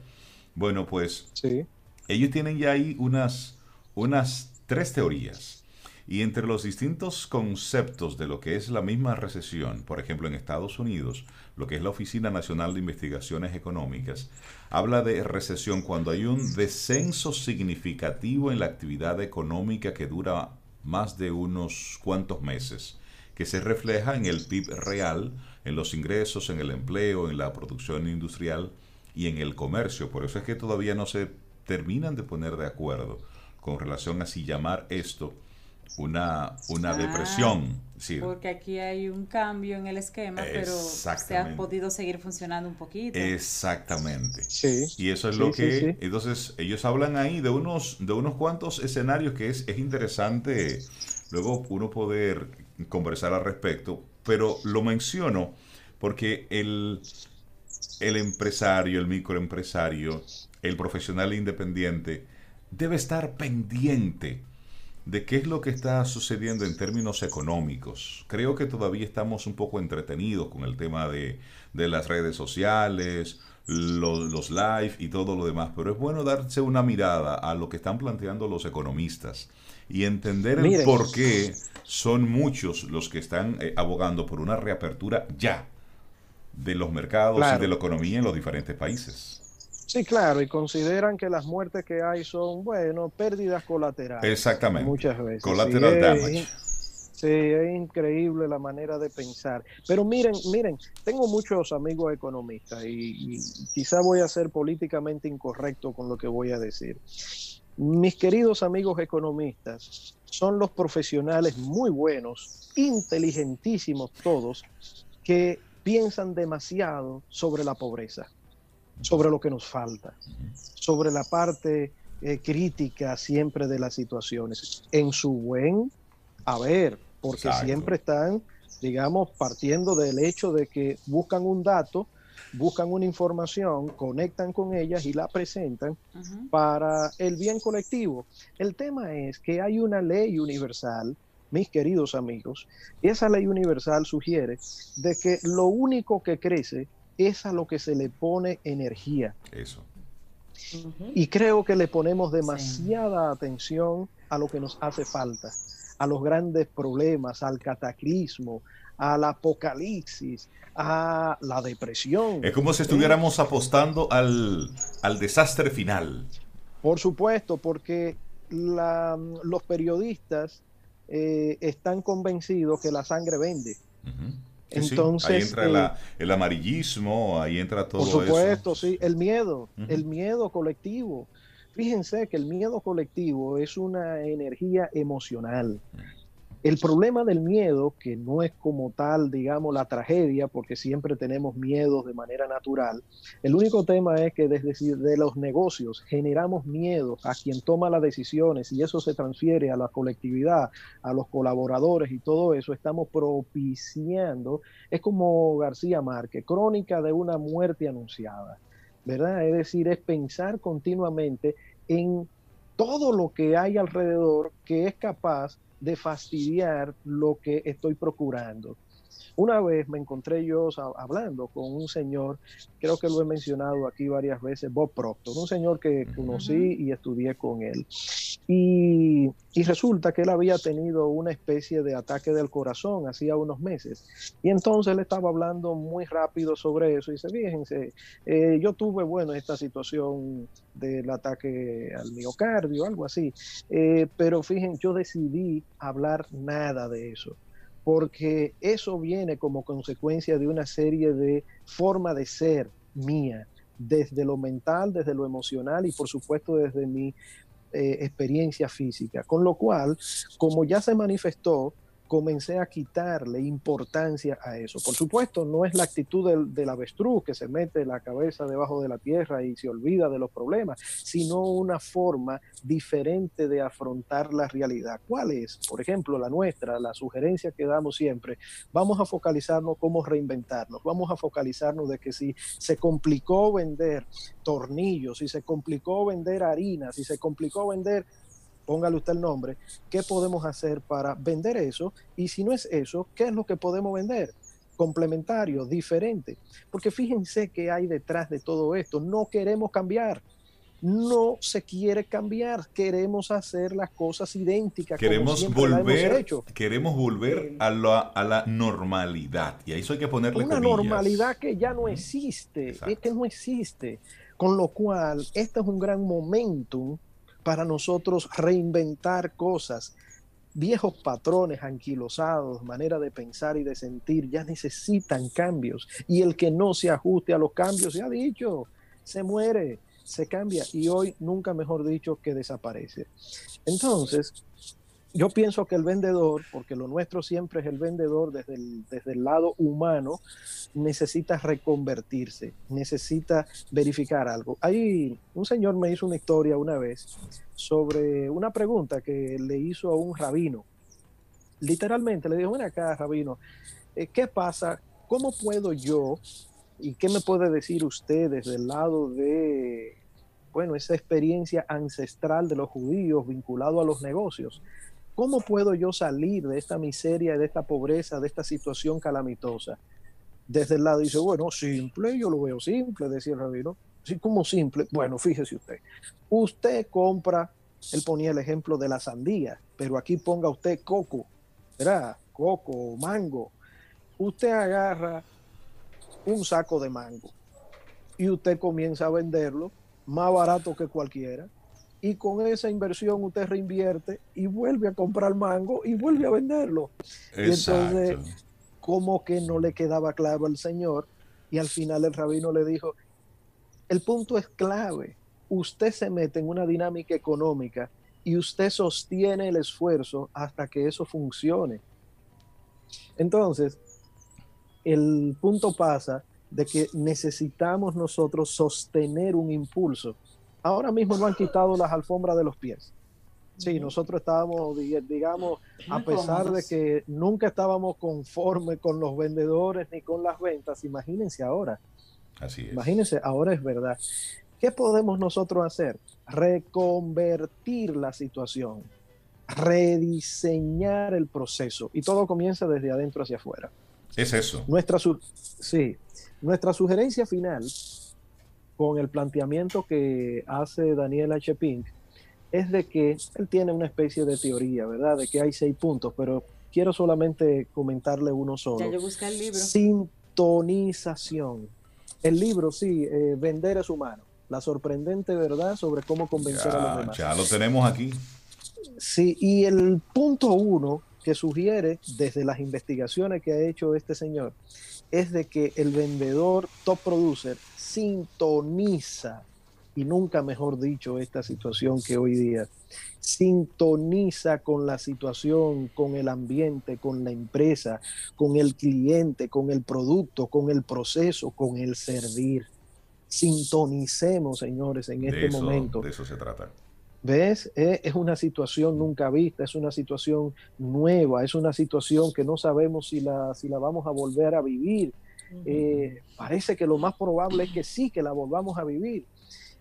Bueno, pues Sí, ellos tienen ya ahí unas, unas tres teorías. Y entre los distintos conceptos de lo que es la misma recesión, por ejemplo en Estados Unidos, lo que es la Oficina Nacional de Investigaciones Económicas, habla de recesión cuando hay un descenso significativo en la actividad económica que dura más de unos cuantos meses, que se refleja en el PIB real, en los ingresos, en el empleo, en la producción industrial y en el comercio. Por eso es que todavía no se terminan de poner de acuerdo con relación a si llamar esto una, una Ah, depresión. Sí, Porque aquí hay un cambio en el esquema, pero se ha podido seguir funcionando un poquito. exactamente. sí. Y eso es Sí, lo que... sí. Entonces, ellos hablan ahí de unos, de unos cuantos escenarios que es, es interesante luego uno poder conversar al respecto, pero lo menciono porque el, el empresario, el microempresario, el profesional independiente, debe estar pendiente de qué es lo que está sucediendo en términos económicos. Creo que todavía estamos un poco entretenidos con el tema de, de las redes sociales, lo- los live y todo lo demás, pero es bueno darse una mirada a lo que están planteando los economistas y entender el Miren. por qué son muchos los que están eh, abogando por una reapertura ya de los mercados y de la economía en los diferentes países. Sí, claro, y consideran que las muertes que hay son, bueno, pérdidas colaterales. Exactamente. Muchas veces. Collateral Sí, es- damage. Sí, es increíble la manera de pensar. Pero miren, miren, tengo muchos amigos economistas y, y quizá voy a ser políticamente incorrecto con lo que voy a decir. Mis queridos amigos economistas son los profesionales muy buenos, inteligentísimos todos, que piensan demasiado sobre la pobreza, sobre lo que nos falta, sobre la parte eh, crítica siempre de las situaciones, en su buen haber, porque siempre están, digamos, partiendo del hecho de que buscan un dato, buscan una información, conectan con ellas y la presentan para el bien colectivo. El tema es que hay una ley universal mis queridos amigos, esa ley universal sugiere de que lo único que crece es a lo que se le pone energía. Eso. Y creo que le ponemos demasiada atención a lo que nos hace falta, a los grandes problemas, al cataclismo, al apocalipsis, a la depresión. Es como si estuviéramos apostando al, desastre final. Por supuesto, porque los periodistas eh, están convencidos que la sangre vende. Entonces, ahí entra eh, el amarillismo, ahí entra todo eso. Por supuesto, sí, el miedo, el miedo colectivo. Fíjense que el miedo colectivo es una energía emocional. El problema del miedo, que no es como tal, digamos, la tragedia, porque siempre tenemos miedos de manera natural, el único tema es que desde de los negocios generamos miedo a quien toma las decisiones y eso se transfiere a la colectividad, a los colaboradores y todo eso, estamos propiciando, es como García Márquez, crónica de una muerte anunciada, ¿verdad? Es decir, es pensar continuamente en todo lo que hay alrededor que es capaz de fastidiar lo que estoy procurando. Una vez me encontré yo hablando con un señor, creo que lo he mencionado aquí varias veces, Bob Proctor, un señor que conocí y estudié con él. Y, resulta que él había tenido una especie de ataque del corazón hacía unos meses. Y entonces él estaba hablando muy rápido sobre eso. Y dice, fíjense, eh, yo tuve, bueno, esta situación del ataque al miocardio, algo así. Eh, pero fíjense, yo decidí hablar nada de eso porque eso viene como consecuencia de una serie de forma de ser mía, desde lo mental, desde lo emocional y por supuesto desde mi eh, experiencia física. Con lo cual, como ya se manifestó, comencé a quitarle importancia a eso. Por supuesto, no es la actitud del, del, avestruz que se mete la cabeza debajo de la tierra y se olvida de los problemas, sino una forma diferente de afrontar la realidad. ¿Cuál es? Por ejemplo, la nuestra, la sugerencia que damos siempre, vamos a focalizarnos cómo reinventarnos, vamos a focalizarnos de que si se complicó vender tornillos, si se complicó vender harina, si se complicó vender póngale usted el nombre, ¿qué podemos hacer para vender eso? Y si no es eso, ¿qué es lo que podemos vender? Complementario, diferente. Porque fíjense que hay detrás de todo esto. No queremos cambiar. No se quiere cambiar, queremos hacer las cosas idénticas. Queremos volver, queremos volver a la, a la normalidad. Y a eso hay que ponerle Una normalidad que ya no existe, es que no existe. Con lo cual, este es un gran momentum para nosotros reinventar cosas. Viejos patrones anquilosados, manera de pensar y de sentir, ya necesitan cambios. Y el que no se ajuste a los cambios, se ha dicho, se muere, se cambia. Y hoy, nunca mejor dicho, que desaparece. Entonces, yo pienso que el vendedor, porque lo nuestro siempre es el vendedor desde el, desde el lado humano, necesita reconvertirse, necesita verificar algo. Hay un señor me hizo una historia una vez sobre una pregunta que le hizo a un rabino. Literalmente le dijo, ven acá, rabino, eh, ¿qué pasa? ¿Cómo puedo yo, y qué me puede decir usted desde el lado de, bueno, esa experiencia ancestral de los judíos vinculado a los negocios? ¿Cómo puedo yo salir de esta miseria, de esta pobreza, de esta situación calamitosa? Desde el lado dice, bueno, simple, yo lo veo simple, decía el rabino. Sí, como simple. Bueno, fíjese usted. Usted compra, él ponía el ejemplo de la sandía, pero aquí ponga usted coco, ¿verdad? Coco, mango. Usted agarra un saco de mango y usted comienza a venderlo más barato que cualquiera y con esa inversión usted reinvierte y vuelve a comprar mango y vuelve a venderlo. Y entonces, como que no le quedaba claro al Señor, y al final el rabino le dijo, el punto es clave, usted se mete en una dinámica económica y usted sostiene el esfuerzo hasta que eso funcione. Entonces, el punto pasa de que necesitamos nosotros sostener un impulso Ahora mismo no han quitado las alfombras de los pies. Sí, nosotros estábamos, digamos, a pesar de que nunca estábamos conformes con los vendedores ni con las ventas, imagínense ahora. Así es. Imagínense, ahora es verdad. ¿Qué podemos nosotros hacer? Reconvertir la situación, rediseñar el proceso y todo comienza desde adentro hacia afuera. Es eso. Nuestra, sí, nuestra sugerencia final con el planteamiento que hace Daniel H. Pink es de que él tiene una especie de teoría, ¿verdad? De que hay seis puntos, pero quiero solamente comentarle uno solo. Ya yo busqué el libro. Sintonización. El libro, sí, eh, Vender es humano. La sorprendente verdad sobre cómo convencer a los demás. Ya lo tenemos aquí. Sí, y el punto uno que sugiere desde las investigaciones que ha hecho este señor es de que el vendedor top producer sintoniza y nunca mejor dicho esta situación que hoy día, sintoniza con la situación, con el ambiente, con la empresa, con el cliente, con el producto, con el proceso, con el servir. Sintonicemos, señores, en este momento. De eso se trata. ¿Ves? Es una situación nunca vista, es una situación nueva, es una situación que no sabemos si la, si la vamos a volver a vivir. Eh, parece que lo más probable es que sí, que la volvamos a vivir.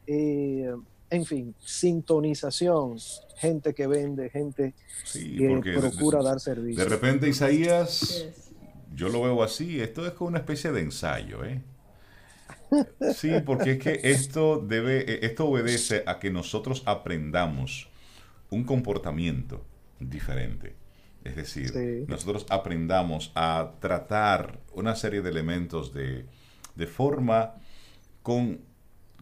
Eh, en fin, sintonización, gente que vende, gente que procura dar servicio. De repente, Isaías, yo lo veo así, esto es como una especie de ensayo, ¿eh? Sí, porque es que esto debe, e, esto obedece a que nosotros aprendamos un comportamiento diferente. Es decir, nosotros aprendamos a tratar una serie de elementos de, de forma con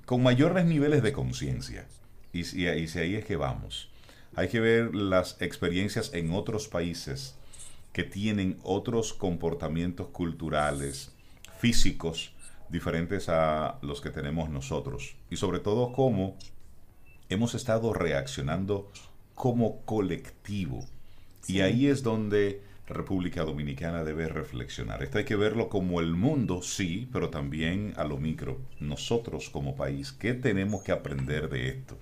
con mayores niveles de conciencia. Y, si ahí es que vamos. Hay que ver las experiencias en otros países que tienen otros comportamientos culturales, físicos, diferentes a los que tenemos nosotros. Y sobre todo cómo hemos estado reaccionando como colectivo. Y ahí es donde República Dominicana debe reflexionar. Esto hay que verlo como el mundo, sí, pero también a lo micro. Nosotros como país, ¿qué tenemos que aprender de esto?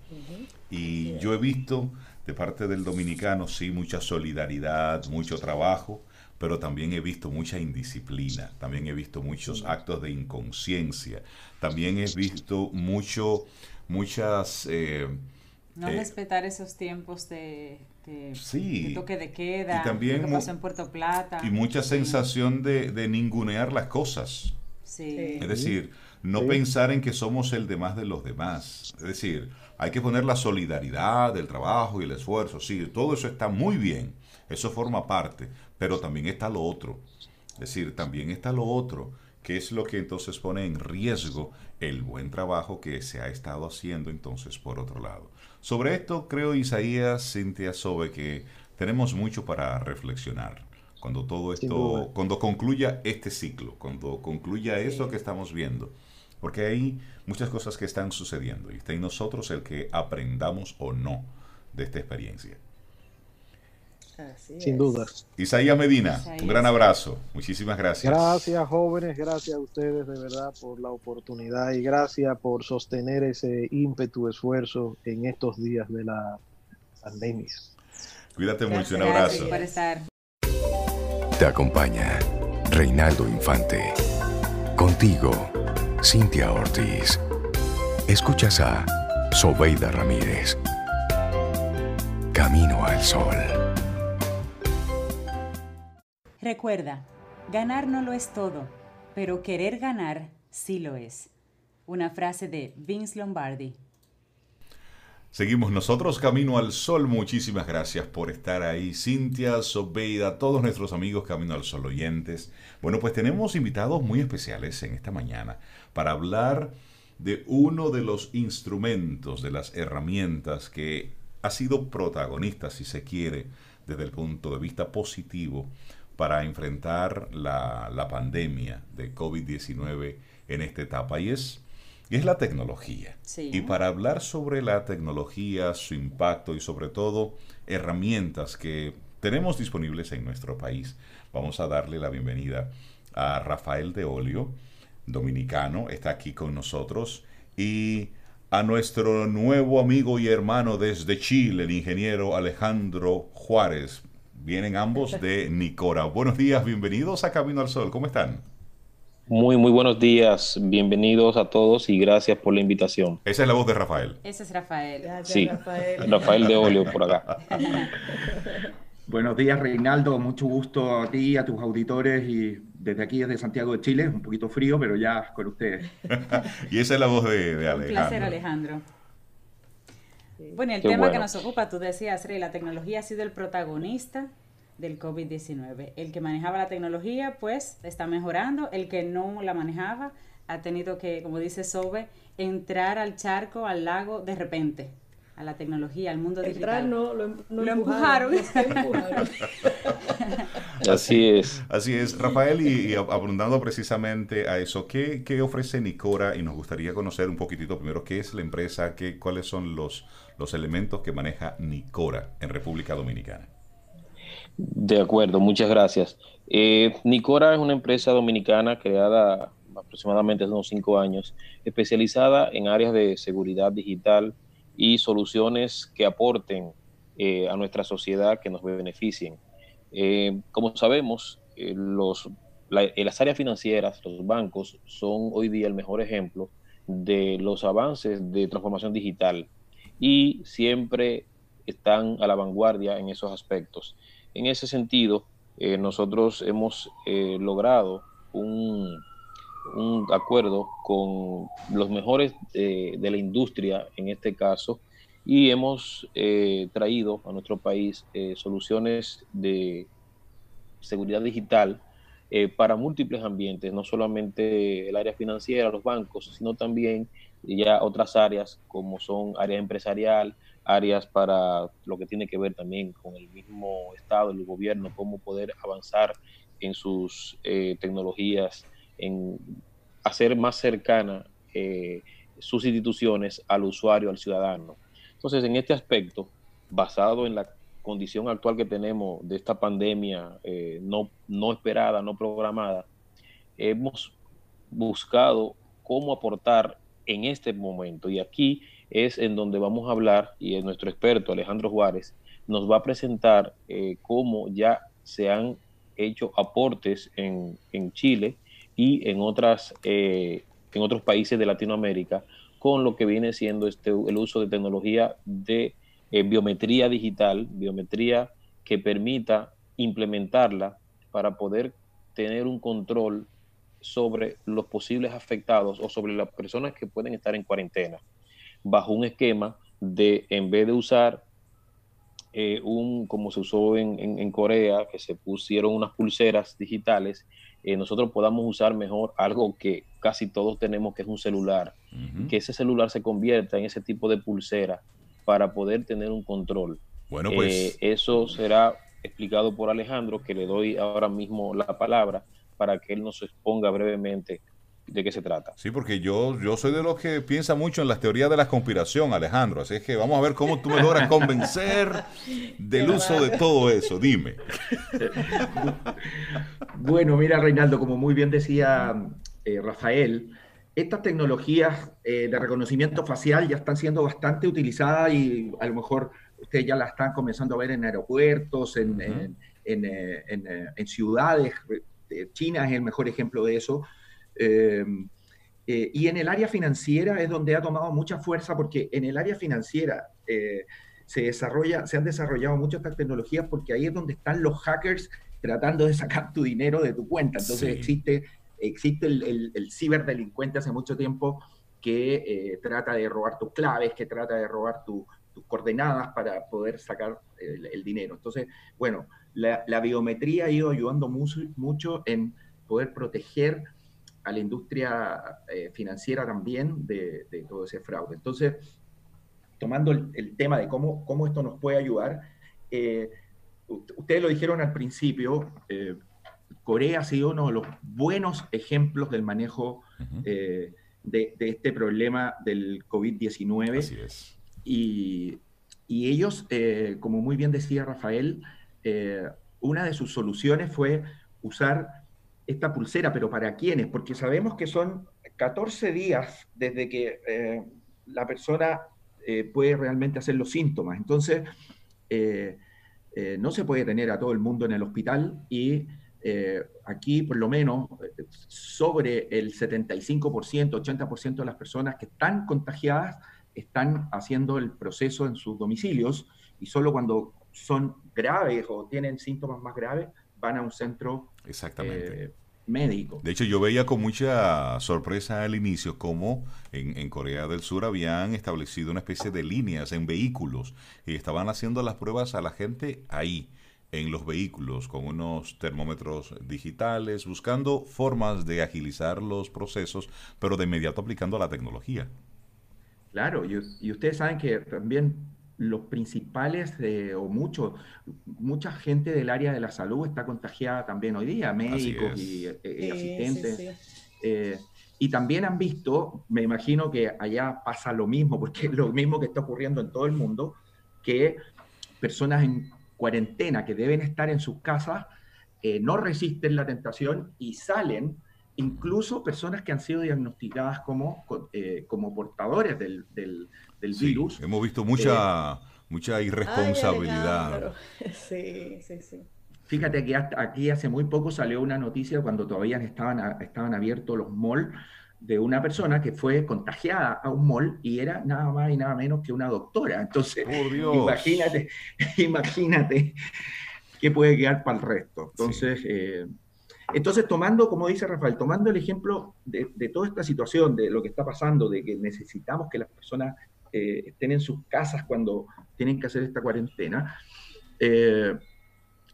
Y yo he visto de parte del dominicano, sí, mucha solidaridad, mucho trabajo, pero también he visto mucha indisciplina, también he visto muchos actos de inconsciencia, también he visto mucho, muchas... Eh, no eh, respetar esos tiempos de, toque de queda, y también en Puerto Plata. Y mucha sensación de, de, ningunear las cosas. Es decir, no pensar en que somos el demás de los demás. Es decir, hay que poner la solidaridad, el trabajo y el esfuerzo. Sí, todo eso está muy bien. Eso forma parte. Pero también está lo otro. Es decir, también está lo otro que es lo que entonces pone en riesgo el buen trabajo que se ha estado haciendo entonces por otro lado. Sobre esto creo Isaías, Cintia Sobe, que tenemos mucho para reflexionar. Cuando todo esto, cuando concluya este ciclo, cuando concluya eso que estamos viendo. Porque hay muchas cosas que están sucediendo y está en nosotros el que aprendamos o no de esta experiencia. Sin duda. Isaías Medina, un gran abrazo. Muchísimas gracias. Gracias, jóvenes. Gracias a ustedes de verdad por la oportunidad y gracias por sostener ese ímpetu, esfuerzo en estos días de la pandemia. Cuídate mucho. Un abrazo. Te acompaña Reinaldo Infante. Contigo, Cintia Ortiz. Escuchas a Sobeida Ramírez. Camino al Sol. Recuerda, ganar no lo es todo, pero querer ganar sí lo es. Una frase de Vince Lombardi. Seguimos nosotros Camino al Sol. Muchísimas gracias por estar ahí. Cintia, Sobeida, todos nuestros amigos Camino al Sol oyentes. Bueno, pues tenemos invitados muy especiales en esta mañana para hablar de uno de los instrumentos, de las herramientas que ha sido protagonista, si se quiere, desde el punto de vista positivo para enfrentar la, pandemia de COVID-19 en esta etapa y es, es la tecnología. Y para hablar sobre la tecnología, su impacto y sobre todo herramientas que tenemos disponibles en nuestro país, vamos a darle la bienvenida a Rafael de Olio, dominicano, está aquí con nosotros y a nuestro nuevo amigo y hermano desde Chile, el ingeniero Alejandro Juárez. Vienen ambos de [LAUGHS] Nicora. Buenos días, bienvenidos a Camino al Sol. ¿Cómo están? Muy, muy buenos días. Bienvenidos a todos y gracias por la invitación. Esa es la voz de Rafael. Ese es Rafael. Gracias, Sí, Rafael. Rafael de Olio por acá. [LAUGHS] [LAUGHS] Buenos días, Reinaldo. Mucho gusto a ti, a tus auditores y desde aquí, desde Santiago de Chile. Un poquito frío, pero ya con ustedes. [LAUGHS] y esa es la voz de, de Un placer, Alejandro. Alejandro. Bueno, y el Qué tema que nos ocupa, tú decías, Rey, la tecnología ha sido el protagonista del COVID-19. El que manejaba la tecnología, pues, está mejorando. El que no la manejaba ha tenido que, como dice Sobe, entrar al charco, al lago, de repente, a la tecnología, al mundo Entrar digital. no, lo, em- no Lo empujaron. empujaron. los empujaron. [LAUGHS] Así es. Así es, Rafael, y, y abundando precisamente a eso, ¿qué, qué ofrece Nicora? Y nos gustaría conocer un poquitito primero qué es la empresa, qué, cuáles son los, los elementos que maneja Nicora en República Dominicana. De acuerdo, muchas gracias. Eh, Nicora es una empresa dominicana creada aproximadamente hace unos cinco años, especializada en áreas de seguridad digital y soluciones que aporten eh, a nuestra sociedad, que nos beneficien. Eh, como sabemos, eh, los, la- las áreas financieras, los bancos, son hoy día el mejor ejemplo de los avances de transformación digital y siempre están a la vanguardia en esos aspectos. En ese sentido, nosotros hemos logrado un, un acuerdo con los mejores eh, de la industria en este caso y hemos eh, traído a nuestro país eh, soluciones de seguridad digital eh, para múltiples ambientes, no solamente el área financiera, los bancos, sino también ya otras áreas como son área empresarial, áreas para lo que tiene que ver también con el mismo Estado, el gobierno, cómo poder avanzar en sus tecnologías, en hacer más cercana eh, sus instituciones al usuario, al ciudadano. Entonces, en este aspecto, basado en la condición actual que tenemos de esta pandemia eh, no, no esperada, no programada, hemos buscado cómo aportar en este momento. Y aquí es en donde vamos a hablar, y es nuestro experto Alejandro Juárez nos va a presentar eh, cómo ya se han hecho aportes en, en Chile y en, otras, eh, en otros países de Latinoamérica con lo que viene siendo este, el uso de tecnología de eh, biometría digital, biometría que permita implementarla para poder tener un control sobre los posibles afectados o sobre las personas que pueden estar en cuarentena, bajo un esquema de, en vez de usar eh, un, como se usó en, en, en, Corea, que se pusieron unas pulseras digitales, eh, nosotros podamos usar mejor algo que casi todos tenemos, que es un celular, uh -huh. que ese celular se convierta en ese tipo de pulsera para poder tener un control. Bueno, pues. Eh, eso será explicado por Alejandro, que le doy ahora mismo la palabra para que él nos exponga brevemente de qué se trata. Sí, porque yo, yo soy de los que piensa mucho en las teorías de la conspiración, Alejandro. Así es que vamos a ver cómo tú me logras convencer del uso de todo eso. Dime. [LAUGHS] Bueno, mira, Reinaldo, como muy bien decía eh, Rafael, estas tecnologías eh, de reconocimiento facial ya están siendo bastante utilizadas y a lo mejor ustedes ya las están comenzando a ver en aeropuertos, en, uh -huh. en, en, en, en ciudades. China es el mejor ejemplo de eso. Eh, eh, y en el área financiera es donde ha tomado mucha fuerza porque en el área financiera eh, se, desarrolla, se han desarrollado muchas estas tecnologías porque ahí es donde están los hackers tratando de sacar tu dinero de tu cuenta. Entonces sí. existe, existe el, el, el, ciberdelincuente hace mucho tiempo que trata de robar tus claves, que trata de robar tu, tus coordenadas para poder sacar el, el dinero. Entonces, bueno, la, la, biometría ha ido ayudando mucho, mucho en poder proteger a la industria eh, financiera también de, de, todo ese fraude. Entonces, tomando el, el, tema de cómo, cómo esto nos puede ayudar, eh, ustedes lo dijeron al principio, eh, Corea ha sido uno de los buenos ejemplos del manejo uh -huh. de, de, este problema del COVID-19. Así es. Y, y ellos, como muy bien decía Rafael, una de sus soluciones fue usar esta pulsera, pero ¿para quiénes? Porque sabemos que son 14 días desde que eh, la persona eh, puede realmente hacer los síntomas. Entonces, eh, no se puede tener a todo el mundo en el hospital y aquí por lo menos sobre el 75%, 80% de las personas que están contagiadas están haciendo el proceso en sus domicilios y solo cuando son graves o tienen síntomas más graves van a un centro Exactamente médico. De hecho, yo veía con mucha sorpresa al inicio cómo en, Corea del Sur habían establecido una especie de líneas en vehículos y estaban haciendo las pruebas a la gente ahí, en los vehículos, con unos termómetros digitales, buscando formas de agilizar los procesos, pero de inmediato aplicando la tecnología. Claro, y ustedes saben que también los principales o mucho, mucha gente del área de la salud está contagiada también hoy día, médicos y, eh, asistentes. Eh, y también han visto, me imagino que allá pasa lo mismo, porque es lo mismo que está ocurriendo en todo el mundo, que personas en cuarentena que deben estar en sus casas eh, no resisten la tentación y salen, incluso personas que han sido diagnosticadas como, como portadores del, del, del virus. Hemos visto mucha, eh, mucha irresponsabilidad. [LAUGHS] sí, sí, sí. Fíjate que aquí hace muy poco salió una noticia cuando todavía estaban, estaban abiertos los malls de una persona que fue contagiada a un mall y era nada más y nada menos que una doctora. Entonces, imagínate, [LAUGHS] imagínate qué puede quedar para el resto. Entonces, eh, entonces, tomando, como dice Rafael, tomando el ejemplo de, toda esta situación, de lo que está pasando, de que necesitamos que las personas eh, estén en sus casas cuando tienen que hacer esta cuarentena. Eh,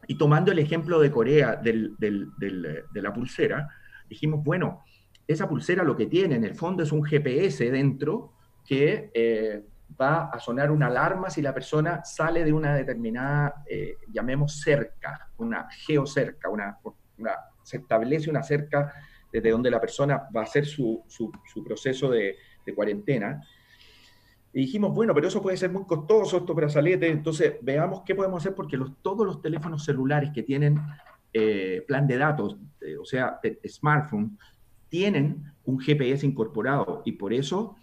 y tomando el ejemplo de Corea del, de la pulsera, dijimos, bueno, esa pulsera lo que tiene en el fondo es un GPS dentro que eh, va a sonar una alarma si la persona sale de una determinada, llamemos cerca, una geocerca, una, una, se establece una cerca desde donde la persona va a hacer su, su, su proceso de, de, cuarentena. Y dijimos, bueno, pero eso puede ser muy costoso, estos brazaletes, entonces veamos qué podemos hacer porque los, todos los teléfonos celulares que tienen eh, plan de datos, eh, o sea, smartphone, tienen un GPS incorporado. Y por eso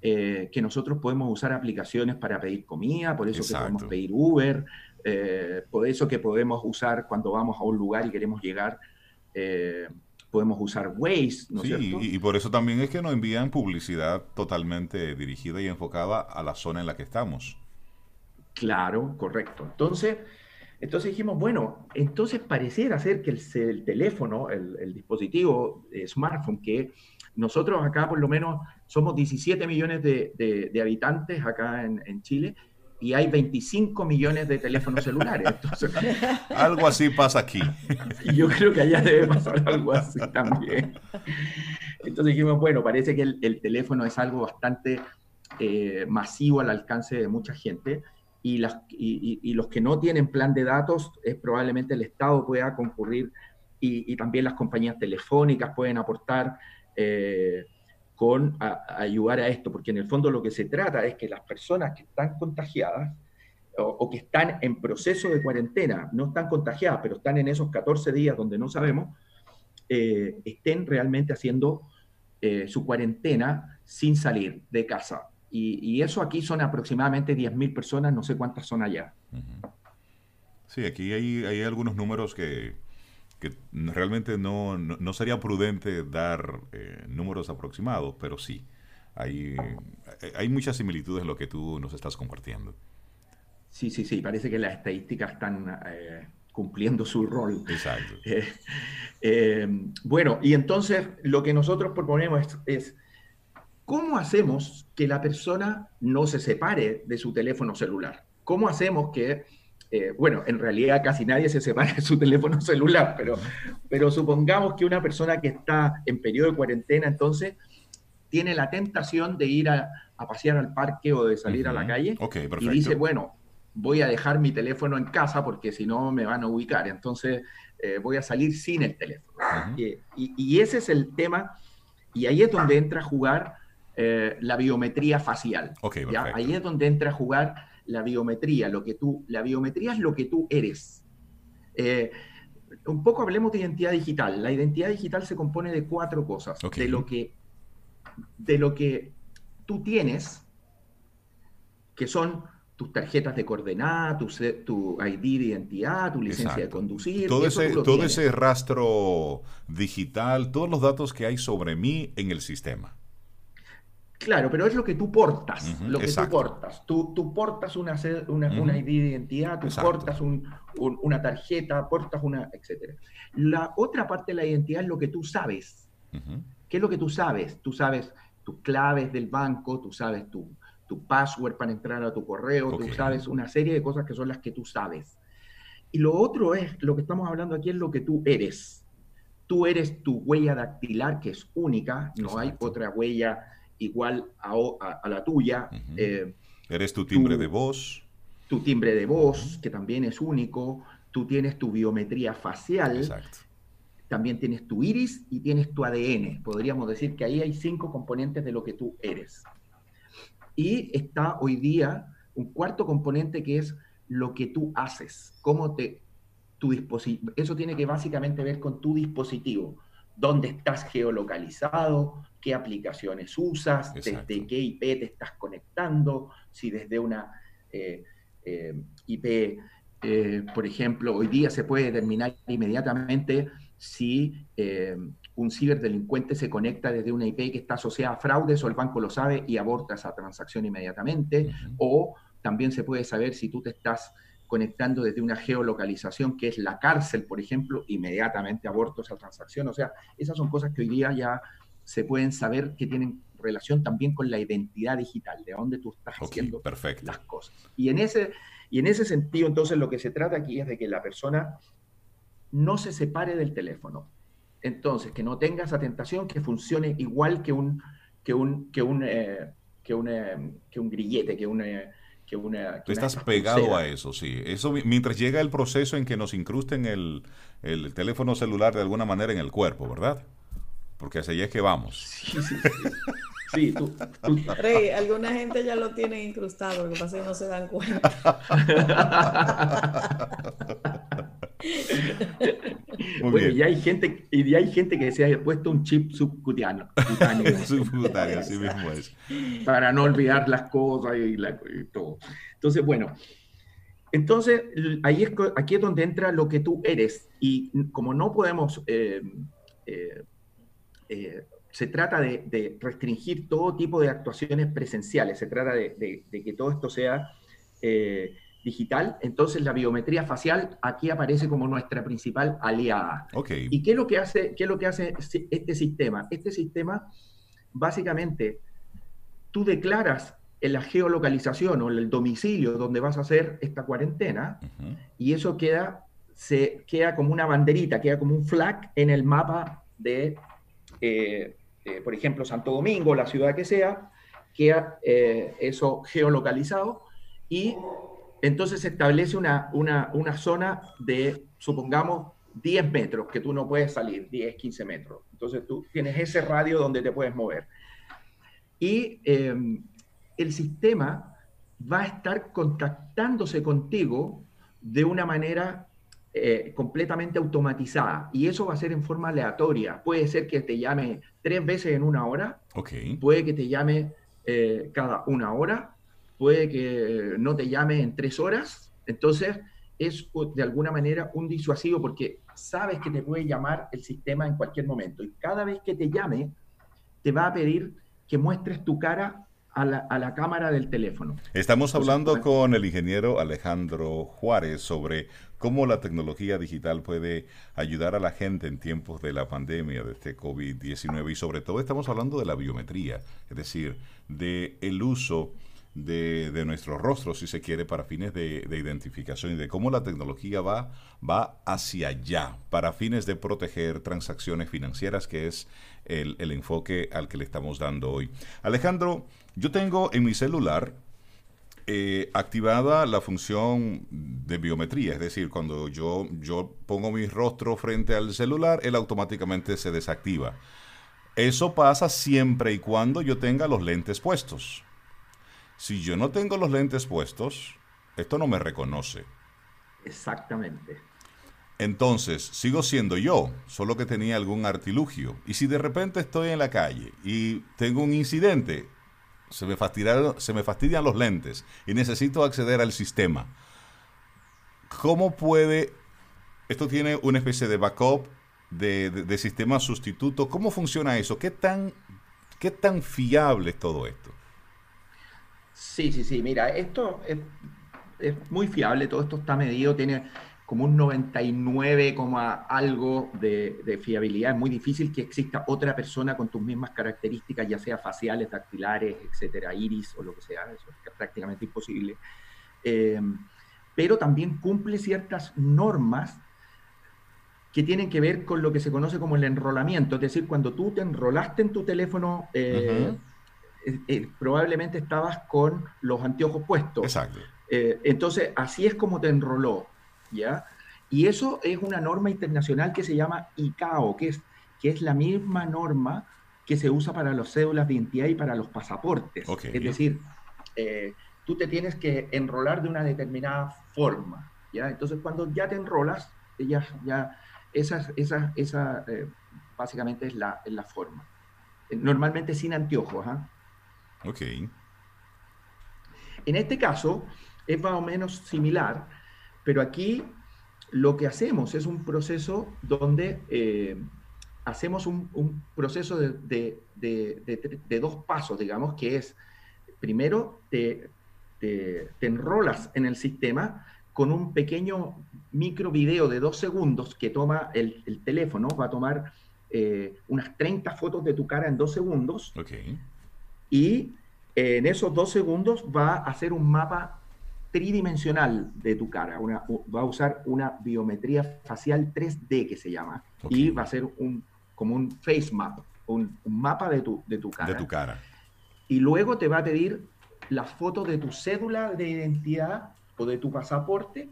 eh, que nosotros podemos usar aplicaciones para pedir comida, por eso que podemos pedir Uber, por eso que podemos usar cuando vamos a un lugar y queremos llegar podemos usar Waze, ¿no sí, Y, por eso también es que nos envían publicidad totalmente dirigida y enfocada a la zona en la que estamos. Claro, correcto. Entonces, entonces dijimos, bueno, entonces pareciera ser que el, teléfono, el, dispositivo smartphone, que nosotros acá por lo menos somos 17 millones de, habitantes acá en Chile, y hay 25 millones de teléfonos celulares. [LAUGHS] algo así pasa aquí. yo creo que allá debe pasar algo así también. Entonces dijimos, bueno, parece que el, teléfono es algo bastante eh, masivo al alcance de mucha gente y, las, y, los que no tienen plan de datos es probablemente el Estado pueda concurrir y, también las compañías telefónicas pueden aportar. Eh, con ayudar a esto, porque en el fondo lo que se trata es que las personas que están contagiadas o, que están en proceso de cuarentena, no están contagiadas, pero están en esos 14 días donde no sabemos, eh, estén realmente haciendo eh, su cuarentena sin salir de casa. Y, eso aquí son aproximadamente 10.000 personas, no sé cuántas son allá. Sí, aquí hay, hay algunos números que, que realmente no, no, sería prudente dar eh, números aproximados, pero sí, hay, hay muchas similitudes en lo que tú nos estás compartiendo. Sí, sí, sí, parece que las estadísticas están eh, cumpliendo su rol. Exacto. [LAUGHS] Eh, bueno, y entonces lo que nosotros proponemos es, es, ¿cómo hacemos que la persona no se separe de su teléfono celular? ¿Cómo hacemos que eh, bueno, en realidad casi nadie se separa de su teléfono celular, pero, pero supongamos que una persona que está en periodo de cuarentena, entonces, tiene la tentación de ir a, pasear al parque o de salir a la calle y dice, bueno, voy a dejar mi teléfono en casa porque si no me van a ubicar, entonces eh, voy a salir sin el teléfono. y, ese es el tema, y ahí es donde entra a jugar eh, la biometría facial. Ahí es donde entra a jugar la biometría, lo que tú, la biometría es lo que tú eres. Eh, un poco hablemos de identidad digital. La identidad digital se compone de cuatro cosas. De, lo que, de lo que tú tienes, que son tus tarjetas de coordenada, tu, tu ID de identidad, tu licencia de conducir. Todo, ese, todo ese rastro digital, todos los datos que hay sobre mí en el sistema. Claro, pero es lo que tú portas, lo que tú portas. Tú, tú portas una, una, ID de identidad, tú portas una tarjeta, portas una, etc. La otra parte de la identidad es lo que tú sabes. ¿Qué es lo que tú sabes? Tú sabes tus claves del banco, tú sabes tu, tu password para entrar a tu correo, tú sabes una serie de cosas que son las que tú sabes. Y lo otro es, lo que estamos hablando aquí es lo que tú eres. Tú eres tu huella dactilar, que es única, no hay otra huella igual a, la tuya. Eh, eres tu timbre de voz. Tu timbre de voz, que también es único. Tú tienes tu biometría facial. Exacto. También tienes tu iris y tienes tu ADN. Podríamos decir que ahí hay cinco componentes de lo que tú eres. Y está hoy día un cuarto componente que es lo que tú haces, cómo te, tu dispositivo, eso tiene que básicamente ver con tu dispositivo, dónde estás geolocalizado, qué aplicaciones usas, desde qué IP te estás conectando, si desde una eh, eh, IP, eh, por ejemplo, hoy día se puede determinar inmediatamente si un ciberdelincuente se conecta desde una IP que está asociada a fraudes o el banco lo sabe y aborta esa transacción inmediatamente, o también se puede saber si tú te estás conectando desde una geolocalización que es la cárcel, por ejemplo, inmediatamente aborto esa transacción. O sea, esas son cosas que hoy día ya se pueden saber que tienen relación también con la identidad digital, de dónde tú estás haciendo las cosas. Y en, ese, y en ese sentido, entonces, lo que se trata aquí es de que la persona no se separe del teléfono. Entonces, que no tenga esa tentación que funcione igual que un, que un, que un, eh, que, un eh, que un grillete, que un... Eh, que una, Tú estás pegado a eso, sí. Eso mientras llega el proceso en que nos incrusten el, el teléfono celular de alguna manera en el cuerpo, ¿verdad? Porque hacia allá es que vamos. Sí, sí, sí. Sí, tú, Rey, alguna gente ya lo tiene incrustado, lo que pasa es que no se dan cuenta. bueno, y hay gente, y hay gente que se ha puesto un chip subcutáneo. [LAUGHS] subcutáneo, así mismo es. Para no olvidar las cosas y, todo. Entonces, bueno, entonces ahí es, aquí es donde entra lo que tú eres. Y como no podemos, eh, eh, eh, se trata de, restringir todo tipo de actuaciones presenciales, se trata de, que todo esto sea digital, entonces la biometría facial aquí aparece como nuestra principal aliada. Okay. ¿Y qué es, lo que hace, qué es lo que hace este sistema? Este sistema, básicamente, tú declaras en la geolocalización o en el domicilio donde vas a hacer esta cuarentena y eso queda, se, queda como una banderita, queda como un flag en el mapa de, eh, por ejemplo, Santo Domingo, la ciudad que sea, queda eh, eso geolocalizado y entonces se establece una, una, zona de, supongamos, 10 metros, que tú no puedes salir, 10, 15 metros. Entonces tú tienes ese radio donde te puedes mover. Y em, el sistema va a estar contactándose contigo de una manera eh, completamente automatizada. Y eso va a ser en forma aleatoria. Puede ser que te llame tres veces en una hora. Okay. Puede que te llame eh, cada una hora puede que no te llame en tres horas, entonces es de alguna manera un disuasivo porque sabes que te puede llamar el sistema en cualquier momento y cada vez que te llame te va a pedir que muestres tu cara a la, cámara del teléfono. Estamos hablando con el ingeniero Alejandro Juárez sobre cómo la tecnología digital puede ayudar a la gente en tiempos de la pandemia de este COVID-19 y sobre todo estamos hablando de la biometría, es decir, de el uso de, de, nuestro rostro, si se quiere, para fines de, identificación y de cómo la tecnología va, va hacia allá, para fines de proteger transacciones financieras, que es el, enfoque al que le estamos dando hoy. Alejandro, yo tengo en mi celular eh, activada la función de biometría, es decir, cuando yo, yo pongo mi rostro frente al celular, él automáticamente se desactiva. Eso pasa siempre y cuando yo tenga los lentes puestos. Si yo no tengo los lentes puestos, esto no me reconoce. Exactamente. Entonces, sigo siendo yo, solo que tenía algún artilugio. Y si de repente estoy en la calle y tengo un incidente, se me, fastidiaron, se me fastidian los lentes y necesito acceder al sistema. ¿Cómo puede... Esto tiene una especie de backup de, sistema sustituto. ¿Cómo funciona eso? ¿Qué tan, ¿Qué tan fiable es todo esto? Sí, sí, sí. Mira, esto es, muy fiable. Todo esto está medido. Tiene como un 99, algo de, fiabilidad. Es muy difícil que exista otra persona con tus mismas características, ya sea faciales, dactilares, etcétera, iris o lo que sea. Eso es prácticamente imposible. Eh, pero también cumple ciertas normas que tienen que ver con lo que se conoce como el enrolamiento. Es decir, cuando tú te enrolaste en tu teléfono, eh, eh, probablemente estabas con los anteojos puestos. Exacto. entonces, así es como te enroló. ¿ya? Y eso es una norma internacional que se llama ICAO, que es, que es la misma norma que se usa para las cédulas de identidad y para los pasaportes. Es decir, eh, tú te tienes que enrolar de una determinada forma, ¿ya? Entonces, cuando ya te enrolas, ya, ya esa, esa, esa eh, básicamente es la, la forma. Normalmente sin anteojos, ¿ah? Ok. En este caso, es más o menos similar, pero aquí lo que hacemos es un proceso donde eh, hacemos un, proceso de, dos pasos, digamos, que es, primero te, enrolas en el sistema con un pequeño micro video de dos segundos que toma el, teléfono, va a tomar eh, unas 30 fotos de tu cara en dos segundos. Y en esos dos segundos va a hacer un mapa tridimensional de tu cara. Una, va a usar una biometría facial 3D que se llama. Y va a ser un, como un face map, un, mapa de tu, de tu cara. De tu cara. Y luego te va a pedir la foto de tu cédula de identidad o de tu pasaporte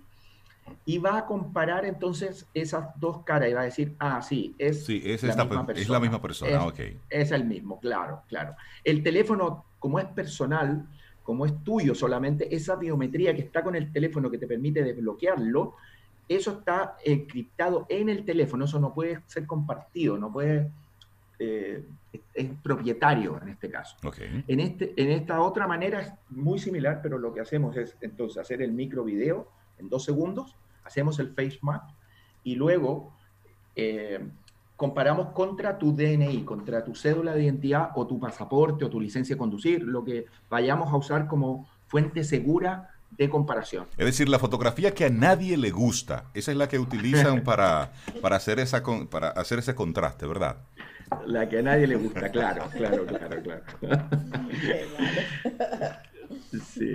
y va a comparar entonces esas dos caras y va a decir, ah, sí, es, es, la, misma persona. es la misma persona. Es el mismo, claro, claro. El teléfono, como es personal, como es tuyo solamente, esa biometría que está con el teléfono que te permite desbloquearlo, eso está encriptado en el teléfono, eso no puede ser compartido, no puede, eh, es propietario en este caso. En, este, en esta otra manera es muy similar, pero lo que hacemos es entonces hacer el micro video en dos segundos, hacemos el face map y luego eh, comparamos contra tu DNI, contra tu cédula de identidad o tu pasaporte o tu licencia de conducir, lo que vayamos a usar como fuente segura de comparación. Es decir, la fotografía que a nadie le gusta, esa es la que utilizan [LAUGHS] para, para, hacer, esa, para hacer ese contraste, ¿verdad? La que a nadie le gusta, claro, claro, claro, claro. [LAUGHS] Sí.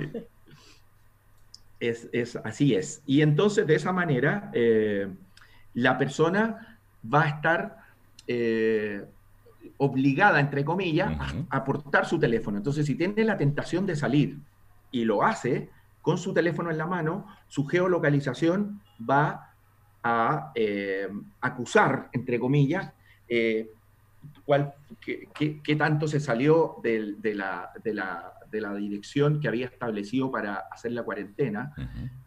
Es, así es. Y entonces, de esa manera, eh, la persona va a estar eh, obligada, entre comillas, a aportar su teléfono. Entonces, si tiene la tentación de salir y lo hace con su teléfono en la mano, su geolocalización va a eh, acusar, entre comillas, cuál, qué, tanto se salió de, la, de, la, de, la, dirección que había establecido para hacer la cuarentena.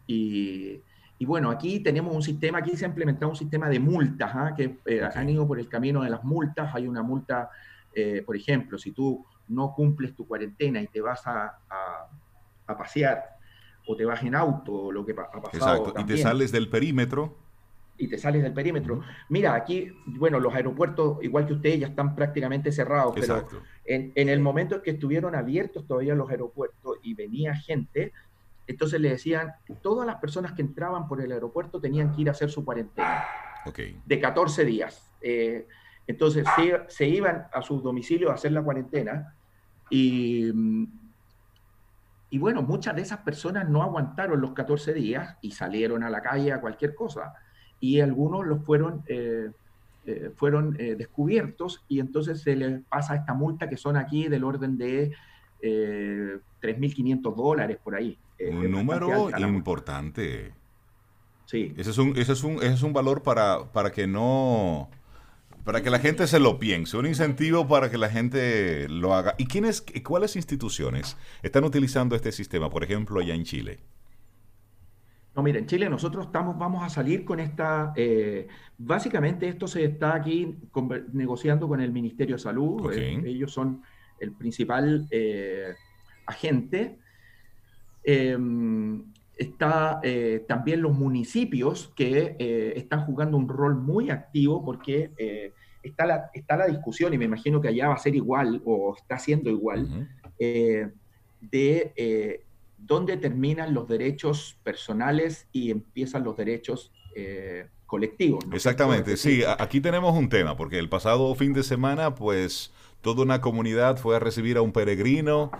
Y y bueno, aquí tenemos un sistema, aquí se ha implementado un sistema de multas, ¿ah? que eh, han ido por el camino de las multas. Hay una multa, eh, por ejemplo, si tú no cumples tu cuarentena y te vas a, a, pasear o te vas en auto, lo que ha pasado. Exacto, y te sales del perímetro. Y te sales del perímetro. Mira, aquí, bueno, los aeropuertos, igual que ustedes, ya están prácticamente cerrados, pero en, en el momento en que estuvieron abiertos todavía los aeropuertos y venía gente, entonces le decían, todas las personas que entraban por el aeropuerto tenían que ir a hacer su cuarentena de 14 días. Eh, entonces se, iban a sus domicilios a hacer la cuarentena y, y bueno, muchas de esas personas no aguantaron los 14 días y salieron a la calle a cualquier cosa. Y algunos los fueron, eh, eh, fueron descubiertos y entonces se les pasa esta multa que son aquí del orden de 3.500 dólares por ahí. Un número importante. Sí. Ese es un, ese es un, ese es un valor para, para que no para que la gente se lo piense, un incentivo para que la gente lo haga. ¿Y quiénes, cuáles instituciones están utilizando este sistema, por ejemplo, allá en Chile? No, mira, en Chile nosotros estamos, vamos a salir con esta, eh, básicamente esto se está aquí negociando con el Ministerio de Salud, eh, ellos son el principal agente. Em, está también los municipios que están jugando un rol muy activo porque está, la, está la discusión, y me imagino que allá va a ser igual o está siendo igual, de dónde terminan los derechos personales y empiezan los derechos eh, colectivos. Exactamente, sí, aquí tenemos un tema, porque el pasado fin de semana, pues toda una comunidad fue a recibir a un peregrino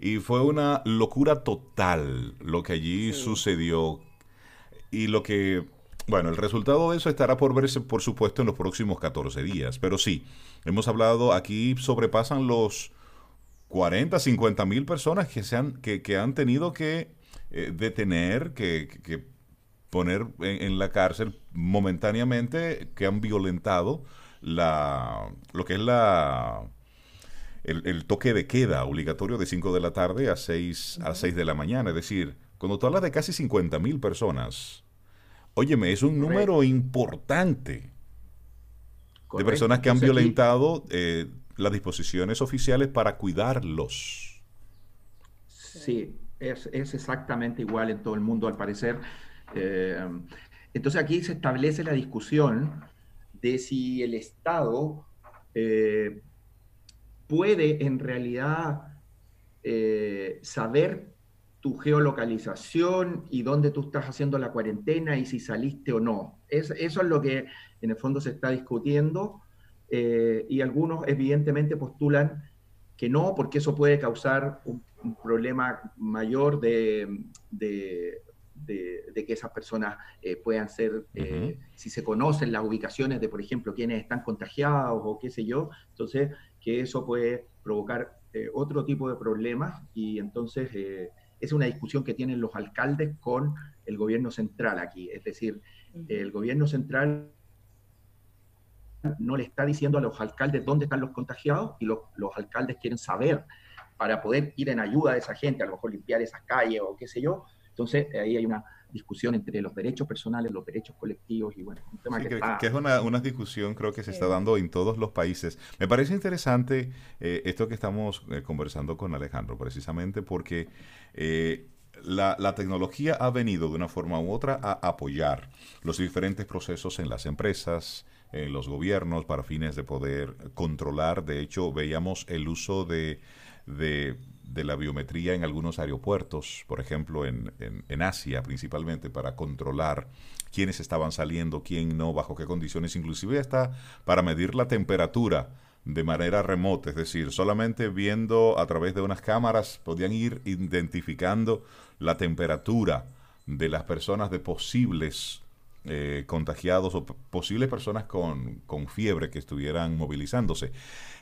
y fue una locura total lo que allí sucedió y lo que... Bueno, el resultado de eso estará por verse, por supuesto, en los próximos 14 días. Pero sí, hemos hablado, aquí sobrepasan los 40, 50 mil personas que, se han, que, han tenido que eh, detener, que, poner en, la cárcel momentáneamente, que han violentado la, lo que es la, el, toque de queda obligatorio de 5 de la tarde a 6, a 6 de la mañana. Es decir, cuando tú hablas de casi 50 mil personas, óyeme, es un número importante de personas que han violentado eh, las disposiciones oficiales para cuidarlos. Sí, es, exactamente igual en todo el mundo al parecer. Eh, entonces aquí se establece la discusión de si el Estado eh, puede en realidad eh, saber tu geolocalización y dónde tú estás haciendo la cuarentena y si saliste o no. eso es lo que en el fondo se está discutiendo. Eh, y algunos evidentemente postulan que no, porque eso puede causar un, problema mayor de, de, que esas personas eh, puedan ser, eh, si se conocen las ubicaciones de, por ejemplo, quienes están contagiados o qué sé yo, entonces que eso puede provocar otro tipo de problemas y entonces es una discusión que tienen los alcaldes con el gobierno central aquí, es decir, el gobierno central no le está diciendo a los alcaldes dónde están los contagiados y los, alcaldes quieren saber para poder ir en ayuda de esa gente, a lo mejor limpiar esas calles o qué sé yo. Entonces, ahí hay una discusión entre los derechos personales, los derechos colectivos y bueno, un tema que, es una, discusión creo que se está dando en todos los países. Me parece interesante eh, esto que estamos eh, conversando con Alejandro, precisamente porque eh, la, la, tecnología ha venido de una forma u otra a apoyar los diferentes procesos en las empresas, en los gobiernos para fines de poder controlar. De hecho, veíamos el uso de, de, la biometría en algunos aeropuertos, por ejemplo, en, en, Asia principalmente, para controlar quiénes estaban saliendo, quién no, bajo qué condiciones, inclusive hasta para medir la temperatura de manera remota, es decir, solamente viendo a través de unas cámaras podían ir identificando la temperatura de las personas de posibles eh, contagiados o posibles personas con, fiebre que estuvieran movilizándose.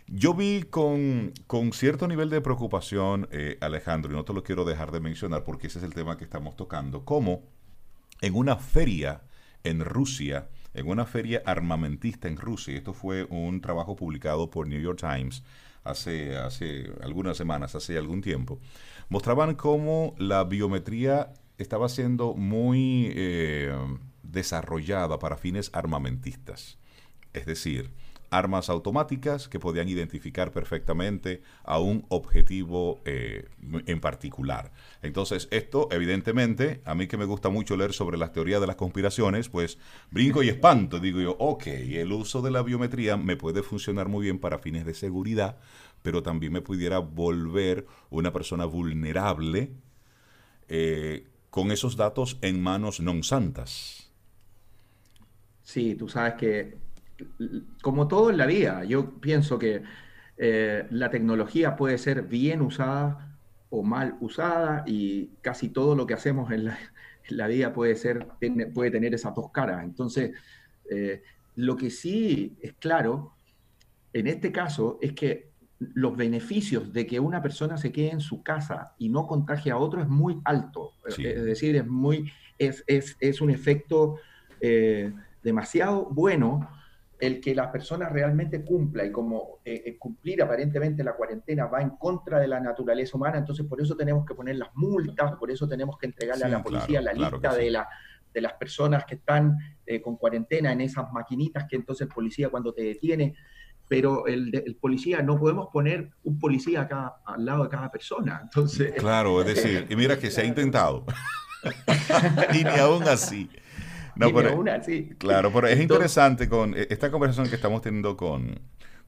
Yo vi con, cierto nivel de preocupación, eh, Alejandro, y no te lo quiero dejar de mencionar porque ese es el tema que estamos tocando, como en una feria en Rusia, en una feria armamentista en Rusia, esto fue un trabajo publicado por New York Times hace, hace algunas semanas, hace algún tiempo, mostraban cómo la biometría estaba siendo muy... Eh, desarrollada para fines armamentistas. Es decir, armas automáticas que podían identificar perfectamente a un objetivo eh, en particular. Entonces, esto, evidentemente, a mí que me gusta mucho leer sobre las teorías de las conspiraciones, pues brinco y espanto. Digo yo, ok, el uso de la biometría me puede funcionar muy bien para fines de seguridad, pero también me pudiera volver una persona vulnerable eh, con esos datos en manos non santas. Sí, tú sabes que, como todo en la vida, yo pienso que eh, la tecnología puede ser bien usada o mal usada y casi todo lo que hacemos en la, [LAUGHS] vida puede, ser, puede tener esas dos caras. Entonces, eh, lo que sí es claro en este caso es que los beneficios de que una persona se quede en su casa y no contagie a otro es muy alto. Es decir, es, muy, es, es, es un efecto eh, demasiado bueno el que las personas realmente cumpla y como eh, eh, cumplir aparentemente la cuarentena va en contra de la naturaleza humana, entonces por eso tenemos que poner las multas, por eso tenemos que entregarle a la policía la lista de, la, de las personas que están eh, con cuarentena en esas maquinitas que entonces el policía cuando te detiene pero el, policía, no podemos poner un policía acá al lado de cada persona. Entonces, claro, es [LAUGHS] decir, y mira que se ha intentado. [LAUGHS] [LAUGHS] y ni aún así. No, pero, aún así. Claro, pero es interesante con e, esta conversación que estamos teniendo con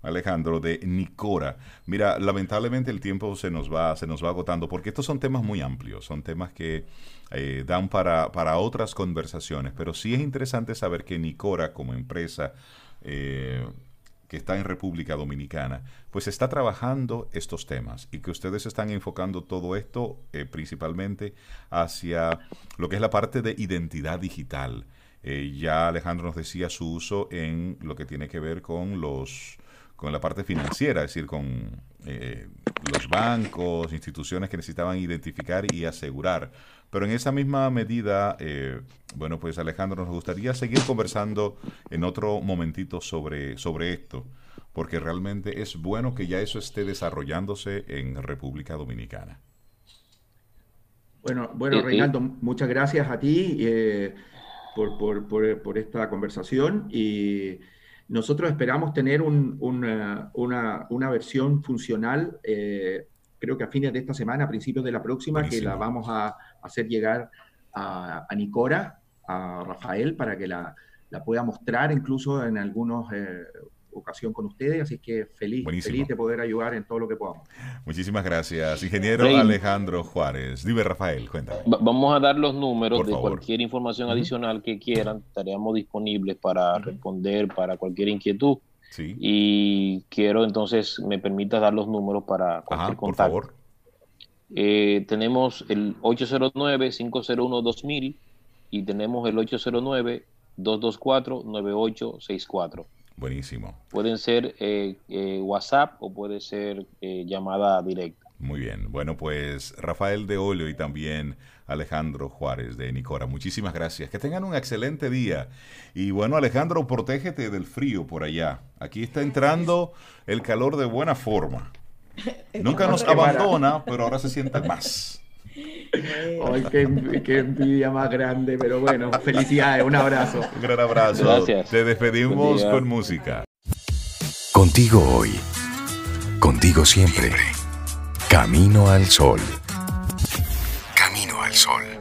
Alejandro de Nicora. Mira, lamentablemente el tiempo se nos va, se nos va agotando porque estos son temas muy amplios, son temas que eh, dan para, para otras conversaciones, pero sí es interesante saber que Nicora como empresa eh, que está en República Dominicana, pues está trabajando estos temas y que ustedes están enfocando todo esto eh, principalmente hacia lo que es la parte de identidad digital. Eh, ya Alejandro nos decía su uso en lo que tiene que ver con los con la parte financiera, es decir, con eh, los bancos, instituciones que necesitaban identificar y asegurar pero en esa misma medida, eh, bueno, pues Alejandro, nos gustaría seguir conversando en otro momentito sobre, sobre esto, porque realmente es bueno que ya eso esté desarrollándose en República Dominicana. Bueno, bueno, Reinaldo, muchas gracias a ti eh, por, por, por, esta conversación y nosotros esperamos tener una, una, una, versión funcional eh, creo que a fines de esta semana, a principios de la próxima, que la vamos a hacer llegar a, Nicora, a Rafael, para que la, pueda mostrar incluso en algunos eh, ocasión con ustedes, así que feliz, feliz de poder ayudar en todo lo que podamos. Muchísimas gracias, ingeniero Alejandro Juárez. Dime, Rafael, cuéntame. vamos a dar los números de cualquier información adicional que quieran, estaríamos disponibles para responder para cualquier inquietud. Y quiero entonces, me permita dar los números para cualquier Por favor. Eh, tenemos el 809-501-2000 y tenemos el 809-224-9864. Buenísimo. Pueden ser eh, eh, WhatsApp o puede ser llamada directa. Muy bien. Bueno, pues Rafael de Olio y también Alejandro Juárez de Nicora. Muchísimas gracias. Que tengan un excelente día. Y bueno, Alejandro, protégete del frío por allá. Aquí está entrando el calor de buena forma. [LAUGHS] Nunca nos abandona, pero ahora se siente más. Ay, qué, envidia más grande, pero bueno, felicidades, un abrazo. Un gran abrazo. Gracias. Te despedimos con música. Contigo hoy, contigo siempre. Camino al sol. Camino al sol.